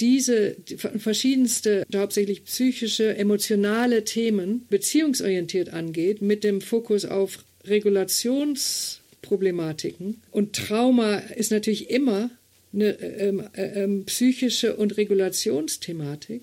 diese verschiedenste, hauptsächlich psychische, emotionale Themen beziehungsorientiert angeht, mit dem Fokus auf Regulationsproblematiken. Und Trauma ist natürlich immer eine ähm, äh, äh, psychische und Regulationsthematik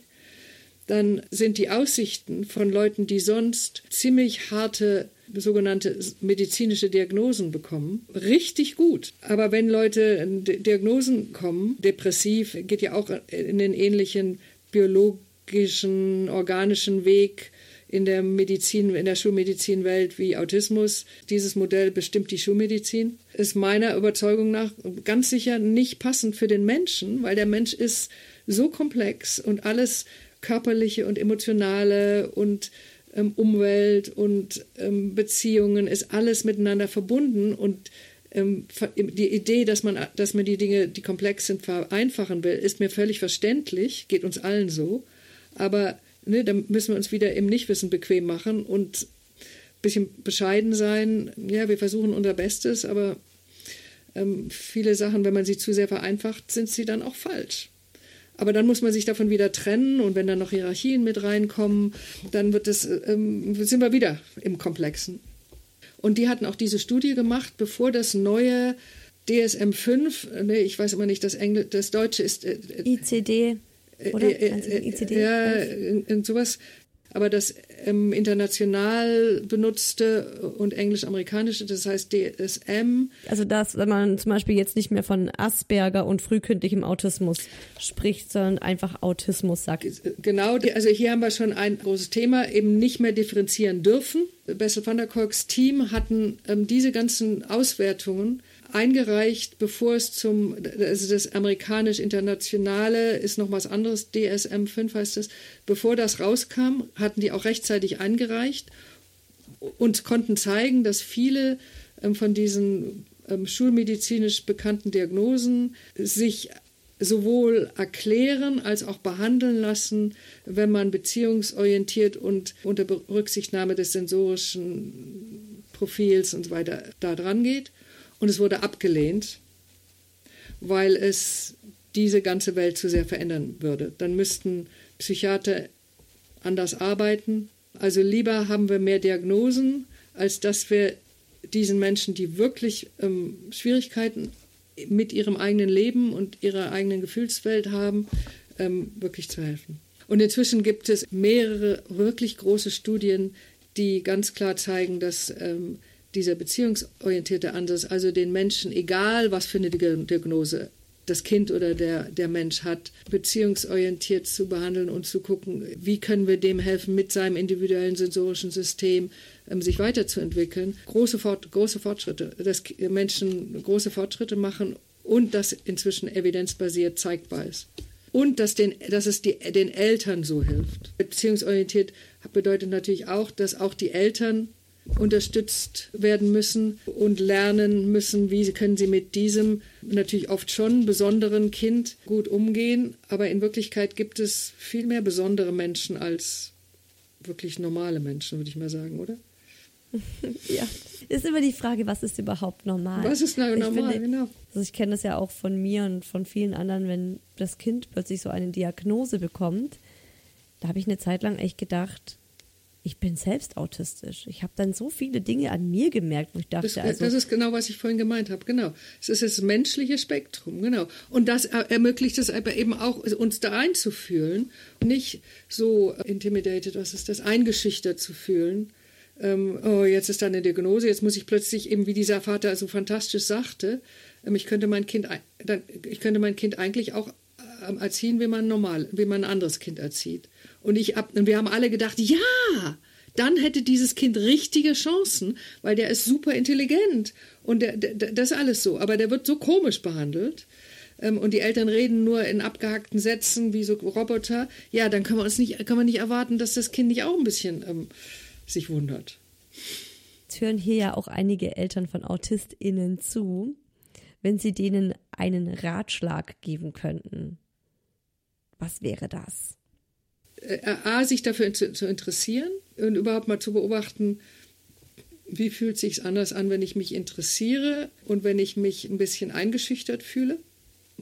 dann sind die Aussichten von Leuten, die sonst ziemlich harte sogenannte medizinische Diagnosen bekommen, richtig gut. Aber wenn Leute Diagnosen kommen, depressiv, geht ja auch in den ähnlichen biologischen, organischen Weg in der Medizin, in der Schulmedizinwelt wie Autismus. Dieses Modell bestimmt die Schulmedizin. Ist meiner Überzeugung nach ganz sicher nicht passend für den Menschen, weil der Mensch ist so komplex und alles körperliche und emotionale und ähm, Umwelt und ähm, Beziehungen ist alles miteinander verbunden und ähm, die Idee, dass man, dass man die Dinge, die komplex sind, vereinfachen will, ist mir völlig verständlich, geht uns allen so. Aber ne, da müssen wir uns wieder im Nichtwissen bequem machen und ein bisschen bescheiden sein. Ja, wir versuchen unser Bestes, aber ähm, viele Sachen, wenn man sie zu sehr vereinfacht, sind sie dann auch falsch. Aber dann muss man sich davon wieder trennen und wenn dann noch Hierarchien mit reinkommen, dann wird es, ähm, sind wir wieder im Komplexen. Und die hatten auch diese Studie gemacht, bevor das neue DSM-5, nee, ich weiß immer nicht, das, Engl das Deutsche ist. Äh, ICD, äh, oder? Äh, äh, ICD? Ja, sowas. Aber das ähm, international benutzte und englisch-amerikanische, das heißt DSM. Also dass man zum Beispiel jetzt nicht mehr von Asperger und frühkindlichem Autismus spricht, sondern einfach Autismus sagt. Genau, also hier haben wir schon ein großes Thema, eben nicht mehr differenzieren dürfen. Bessel van der Kolks Team hatten ähm, diese ganzen Auswertungen eingereicht, bevor es zum, also das amerikanisch-internationale ist noch was anderes, DSM 5 heißt es, bevor das rauskam, hatten die auch rechtzeitig eingereicht und konnten zeigen, dass viele ähm, von diesen ähm, schulmedizinisch bekannten Diagnosen sich sowohl erklären als auch behandeln lassen, wenn man beziehungsorientiert und unter Berücksichtnahme des sensorischen Profils und so weiter da dran geht. Und es wurde abgelehnt, weil es diese ganze Welt zu sehr verändern würde. Dann müssten Psychiater anders arbeiten. Also lieber haben wir mehr Diagnosen, als dass wir diesen Menschen, die wirklich ähm, Schwierigkeiten mit ihrem eigenen Leben und ihrer eigenen Gefühlswelt haben, ähm, wirklich zu helfen. Und inzwischen gibt es mehrere wirklich große Studien, die ganz klar zeigen, dass ähm, dieser beziehungsorientierte Ansatz, also den Menschen, egal was für eine Diagnose das Kind oder der, der Mensch hat, beziehungsorientiert zu behandeln und zu gucken, wie können wir dem helfen, mit seinem individuellen sensorischen System ähm, sich weiterzuentwickeln. Große, Fort, große Fortschritte, dass Menschen große Fortschritte machen und das inzwischen evidenzbasiert zeigbar ist. Und dass, den, dass es die, den Eltern so hilft. Beziehungsorientiert bedeutet natürlich auch, dass auch die Eltern unterstützt werden müssen und lernen müssen, wie können sie mit diesem natürlich oft schon besonderen Kind gut umgehen. Aber in Wirklichkeit gibt es viel mehr besondere Menschen als wirklich normale Menschen, würde ich mal sagen, oder? ja, ist immer die Frage, was ist überhaupt normal? Was ist normal, finde, genau. Also ich kenne das ja auch von mir und von vielen anderen, wenn das Kind plötzlich so eine Diagnose bekommt, da habe ich eine Zeit lang echt gedacht, ich bin selbst autistisch. Ich habe dann so viele Dinge an mir gemerkt, wo ich dachte, das, also. Das ist genau, was ich vorhin gemeint habe, genau. Es ist das menschliche Spektrum, genau. Und das ermöglicht es aber eben auch, uns da einzufühlen, nicht so intimidated, was ist das, eingeschüchtert zu fühlen. Ähm, oh, jetzt ist da eine Diagnose, jetzt muss ich plötzlich eben, wie dieser Vater so fantastisch sagte, ähm, ich könnte mein Kind, ich könnte mein Kind eigentlich auch ähm, erziehen, wie man normal, wie man ein anderes Kind erzieht. Und ich ab, und wir haben alle gedacht, ja, dann hätte dieses Kind richtige Chancen, weil der ist super intelligent und der, der, das alles so. Aber der wird so komisch behandelt ähm, und die Eltern reden nur in abgehackten Sätzen wie so Roboter. Ja, dann kann man uns nicht, kann man nicht erwarten, dass das Kind nicht auch ein bisschen ähm, sich wundert. Jetzt hören hier ja auch einige Eltern von AutistInnen zu, wenn sie denen einen Ratschlag geben könnten. Was wäre das? Äh, A, sich dafür zu, zu interessieren und überhaupt mal zu beobachten, wie fühlt sich anders an, wenn ich mich interessiere und wenn ich mich ein bisschen eingeschüchtert fühle.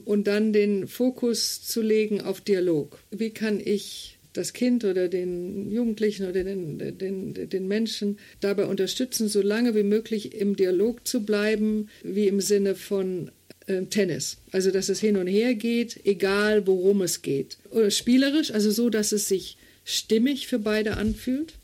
Und dann den Fokus zu legen auf Dialog. Wie kann ich das Kind oder den Jugendlichen oder den, den, den Menschen dabei unterstützen, so lange wie möglich im Dialog zu bleiben, wie im Sinne von äh, Tennis. Also, dass es hin und her geht, egal worum es geht. Spielerisch, also so, dass es sich stimmig für beide anfühlt.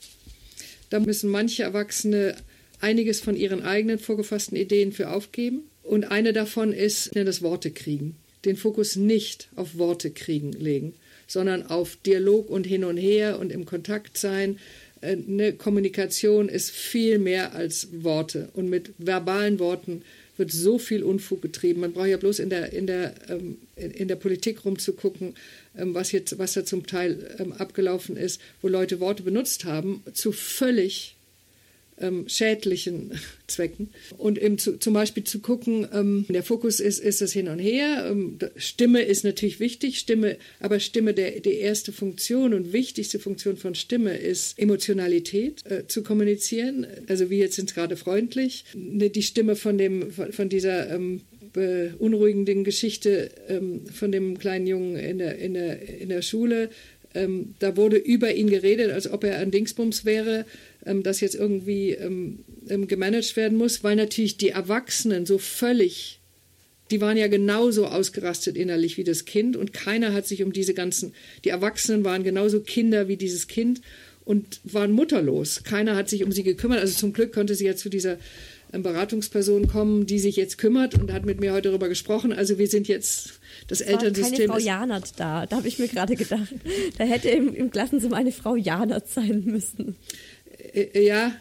Da müssen manche Erwachsene einiges von ihren eigenen vorgefassten Ideen für aufgeben. Und eine davon ist das Worte kriegen. Den Fokus nicht auf Worte kriegen legen, sondern auf Dialog und hin und her und im Kontakt sein. Eine Kommunikation ist viel mehr als Worte. Und mit verbalen Worten wird so viel Unfug getrieben. Man braucht ja bloß in der, in der, ähm, in der Politik rumzugucken, ähm, was, jetzt, was da zum Teil ähm, abgelaufen ist, wo Leute Worte benutzt haben, zu völlig ähm, schädlichen Zwecken. Und eben zu, zum Beispiel zu gucken, ähm, der Fokus ist, ist das Hin und Her. Ähm, Stimme ist natürlich wichtig, Stimme, aber Stimme, der, die erste Funktion und wichtigste Funktion von Stimme ist Emotionalität äh, zu kommunizieren. Also wie jetzt sind gerade freundlich. Ne, die Stimme von, dem, von, von dieser ähm, beunruhigenden Geschichte ähm, von dem kleinen Jungen in der, in der, in der Schule. Ähm, da wurde über ihn geredet, als ob er ein Dingsbums wäre ähm, das jetzt irgendwie ähm, ähm, gemanagt werden muss, weil natürlich die Erwachsenen so völlig, die waren ja genauso ausgerastet innerlich wie das Kind und keiner hat sich um diese ganzen, die Erwachsenen waren genauso Kinder wie dieses Kind und waren mutterlos. Keiner hat sich um sie gekümmert. Also zum Glück konnte sie ja zu dieser Beratungsperson kommen, die sich jetzt kümmert und hat mit mir heute darüber gesprochen. Also wir sind jetzt das Elternsystem. War keine Frau Janert da, da habe ich mir gerade gedacht. Da hätte im, im Klassenzimmer eine Frau Janert sein müssen. Äh, äh, ja,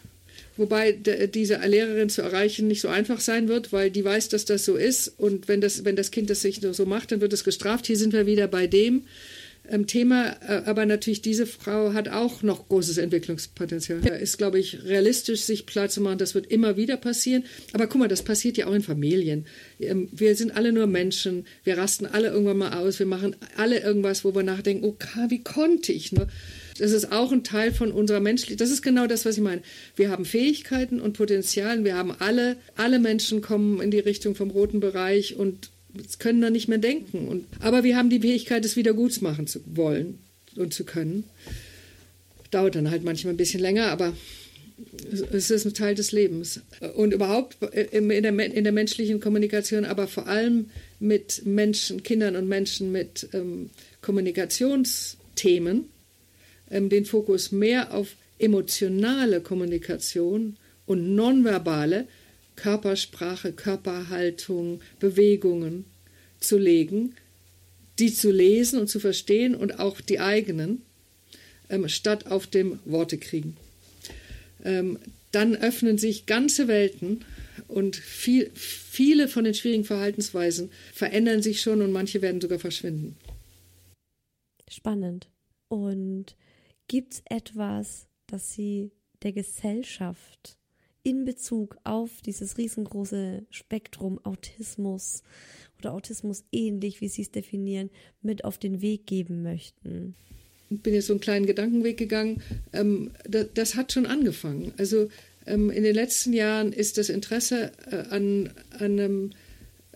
wobei diese Lehrerin zu erreichen nicht so einfach sein wird, weil die weiß, dass das so ist und wenn das, wenn das Kind das sich so macht, dann wird es gestraft. Hier sind wir wieder bei dem ähm, Thema, äh, aber natürlich diese Frau hat auch noch großes Entwicklungspotenzial. Da ist, glaube ich, realistisch, sich klar zu machen, das wird immer wieder passieren. Aber guck mal, das passiert ja auch in Familien. Ähm, wir sind alle nur Menschen, wir rasten alle irgendwann mal aus, wir machen alle irgendwas, wo wir nachdenken, okay, wie konnte ich nur? Das ist auch ein Teil von unserer Menschlichkeit. Das ist genau das, was ich meine. Wir haben Fähigkeiten und Potenzialen. Wir haben alle, alle Menschen kommen in die Richtung vom roten Bereich und können dann nicht mehr denken. Und, aber wir haben die Fähigkeit, es wieder gut machen zu wollen und zu können. Dauert dann halt manchmal ein bisschen länger, aber es ist ein Teil des Lebens. Und überhaupt in der, in der menschlichen Kommunikation, aber vor allem mit Menschen, Kindern und Menschen mit ähm, Kommunikationsthemen, ähm, den Fokus mehr auf emotionale Kommunikation und nonverbale Körpersprache, Körperhaltung, Bewegungen zu legen, die zu lesen und zu verstehen und auch die eigenen, ähm, statt auf dem Worte kriegen. Ähm, dann öffnen sich ganze Welten und viel, viele von den schwierigen Verhaltensweisen verändern sich schon und manche werden sogar verschwinden. Spannend. Und Gibt es etwas, das Sie der Gesellschaft in Bezug auf dieses riesengroße Spektrum Autismus oder Autismus ähnlich, wie Sie es definieren, mit auf den Weg geben möchten? Ich bin jetzt so einen kleinen Gedankenweg gegangen. Ähm, das, hat schon angefangen. Also ähm, in den letzten Jahren ist das Interesse äh, an, an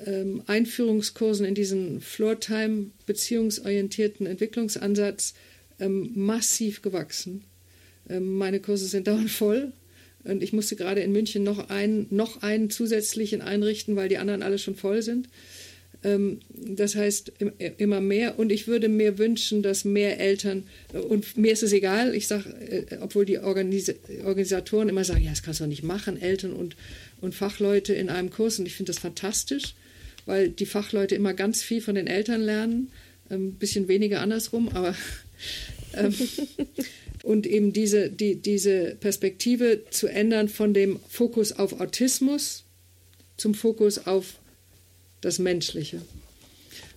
ähm, Einführungskursen in diesen Floortime beziehungsorientierten Entwicklungsansatz massiv gewachsen. Meine Kurse sind dauernd voll. Und ich musste gerade in München noch einen, noch einen zusätzlichen einrichten, weil die anderen alle schon voll sind. Ähm, das heißt, immer mehr. Und ich würde mir wünschen, dass mehr Eltern, und mir ist es egal, ich sage, äh, obwohl die Organis Organisatoren immer sagen, ja, das kannst du nicht machen, Eltern und, und Fachleute in einem Kurs. Und ich finde das fantastisch, weil die Fachleute immer ganz viel von den Eltern lernen. Ein ähm, bisschen weniger andersrum, aber ähm, und eben diese, die, diese Perspektive zu ändern von dem Fokus auf Autismus zum Fokus auf das Menschliche.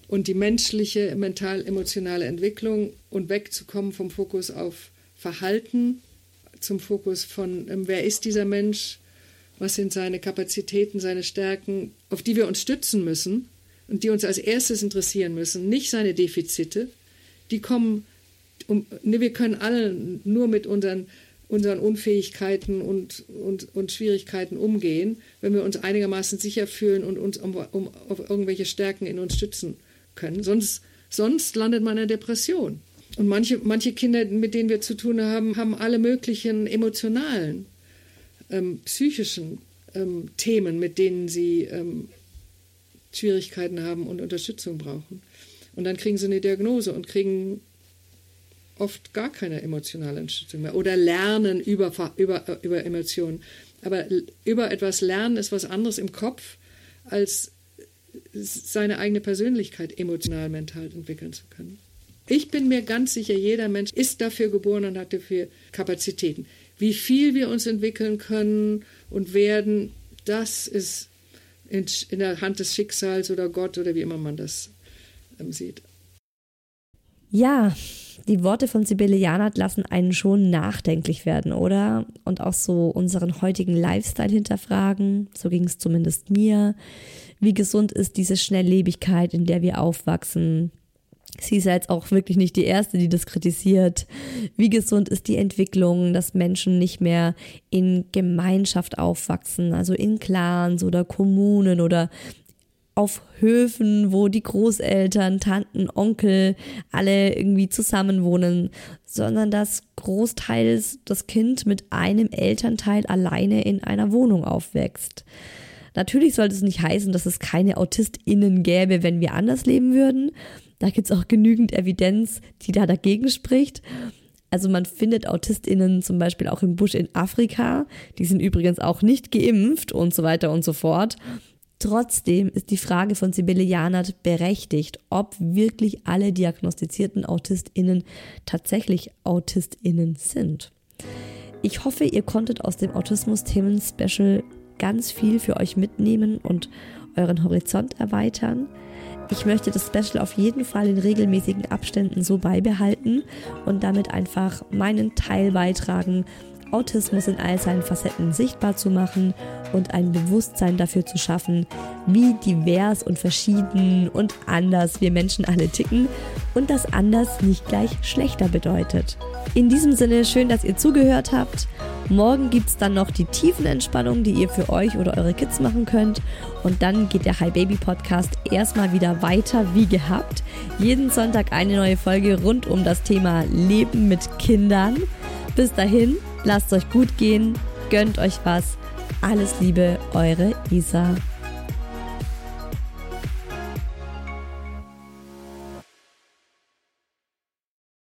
Und die menschliche, mental-emotionale Entwicklung und wegzukommen vom Fokus auf Verhalten zum Fokus von, ähm, wer ist dieser Mensch, was sind seine Kapazitäten, seine Stärken, auf die wir uns stützen müssen und die uns als erstes interessieren müssen, nicht seine Defizite, die kommen um, ne, wir können alle nur mit unseren, unseren Unfähigkeiten und, und, und Schwierigkeiten umgehen, wenn wir uns einigermaßen sicher fühlen und uns um, um, auf irgendwelche Stärken in uns stützen können. Sonst, sonst landet man in der Depression. Und manche, manche Kinder, mit denen wir zu tun haben, haben alle möglichen emotionalen, ähm, psychischen ähm, Themen, mit denen sie ähm, Schwierigkeiten haben und Unterstützung brauchen. Und dann kriegen sie eine Diagnose und kriegen oft gar keine emotionale Unterstützung mehr oder lernen über, über, über Emotionen. Aber über etwas lernen ist was anderes im Kopf, als seine eigene Persönlichkeit emotional, mental entwickeln zu können. Ich bin mir ganz sicher, jeder Mensch ist dafür geboren und hat dafür Kapazitäten. Wie viel wir uns entwickeln können und werden, das ist in, in der Hand des Schicksals oder Gott oder wie immer man das ähm, sieht. Ja, die Worte von Sibylle Janert lassen einen schon nachdenklich werden, oder? Und auch so unseren heutigen Lifestyle hinterfragen. So ging es zumindest mir. Wie gesund ist diese Schnelllebigkeit, in der wir aufwachsen? Sie ist ja jetzt auch wirklich nicht die Erste, die das kritisiert. Wie gesund ist die Entwicklung, dass Menschen nicht mehr in Gemeinschaft aufwachsen, also in Clans oder Kommunen oder auf Höfen, wo die Großeltern, Tanten, Onkel alle irgendwie zusammenwohnen, sondern dass großteils das Kind mit einem Elternteil alleine in einer Wohnung aufwächst. Natürlich sollte es nicht heißen, dass es keine AutistInnen gäbe, wenn wir anders leben würden. Da gibt es auch genügend Evidenz, die da dagegen spricht. Also man findet AutistInnen zum Beispiel auch im Busch in Afrika. Die sind übrigens auch nicht geimpft und so weiter und so fort. Trotzdem ist die Frage von Sibylle Janert berechtigt, ob wirklich alle diagnostizierten AutistInnen tatsächlich AutistInnen sind. Ich hoffe, ihr konntet aus dem Autismus-Themen-Special ganz viel für euch mitnehmen und euren Horizont erweitern. Ich möchte das Special auf jeden Fall in regelmäßigen Abständen so beibehalten und damit einfach meinen Teil beitragen, Autismus in all seinen Facetten sichtbar zu machen und ein Bewusstsein dafür zu schaffen, wie divers und verschieden und anders wir Menschen alle ticken und dass anders nicht gleich schlechter bedeutet. In diesem Sinne schön, dass ihr zugehört habt. Morgen gibt es dann noch die Tiefenentspannung, die ihr für euch oder eure Kids machen könnt. Und dann geht der Hi Baby Podcast erstmal wieder weiter wie gehabt. Jeden Sonntag eine neue Folge rund um das Thema Leben mit Kindern. Bis dahin, lasst euch gut gehen, gönnt euch was. Alles Liebe, eure Isa.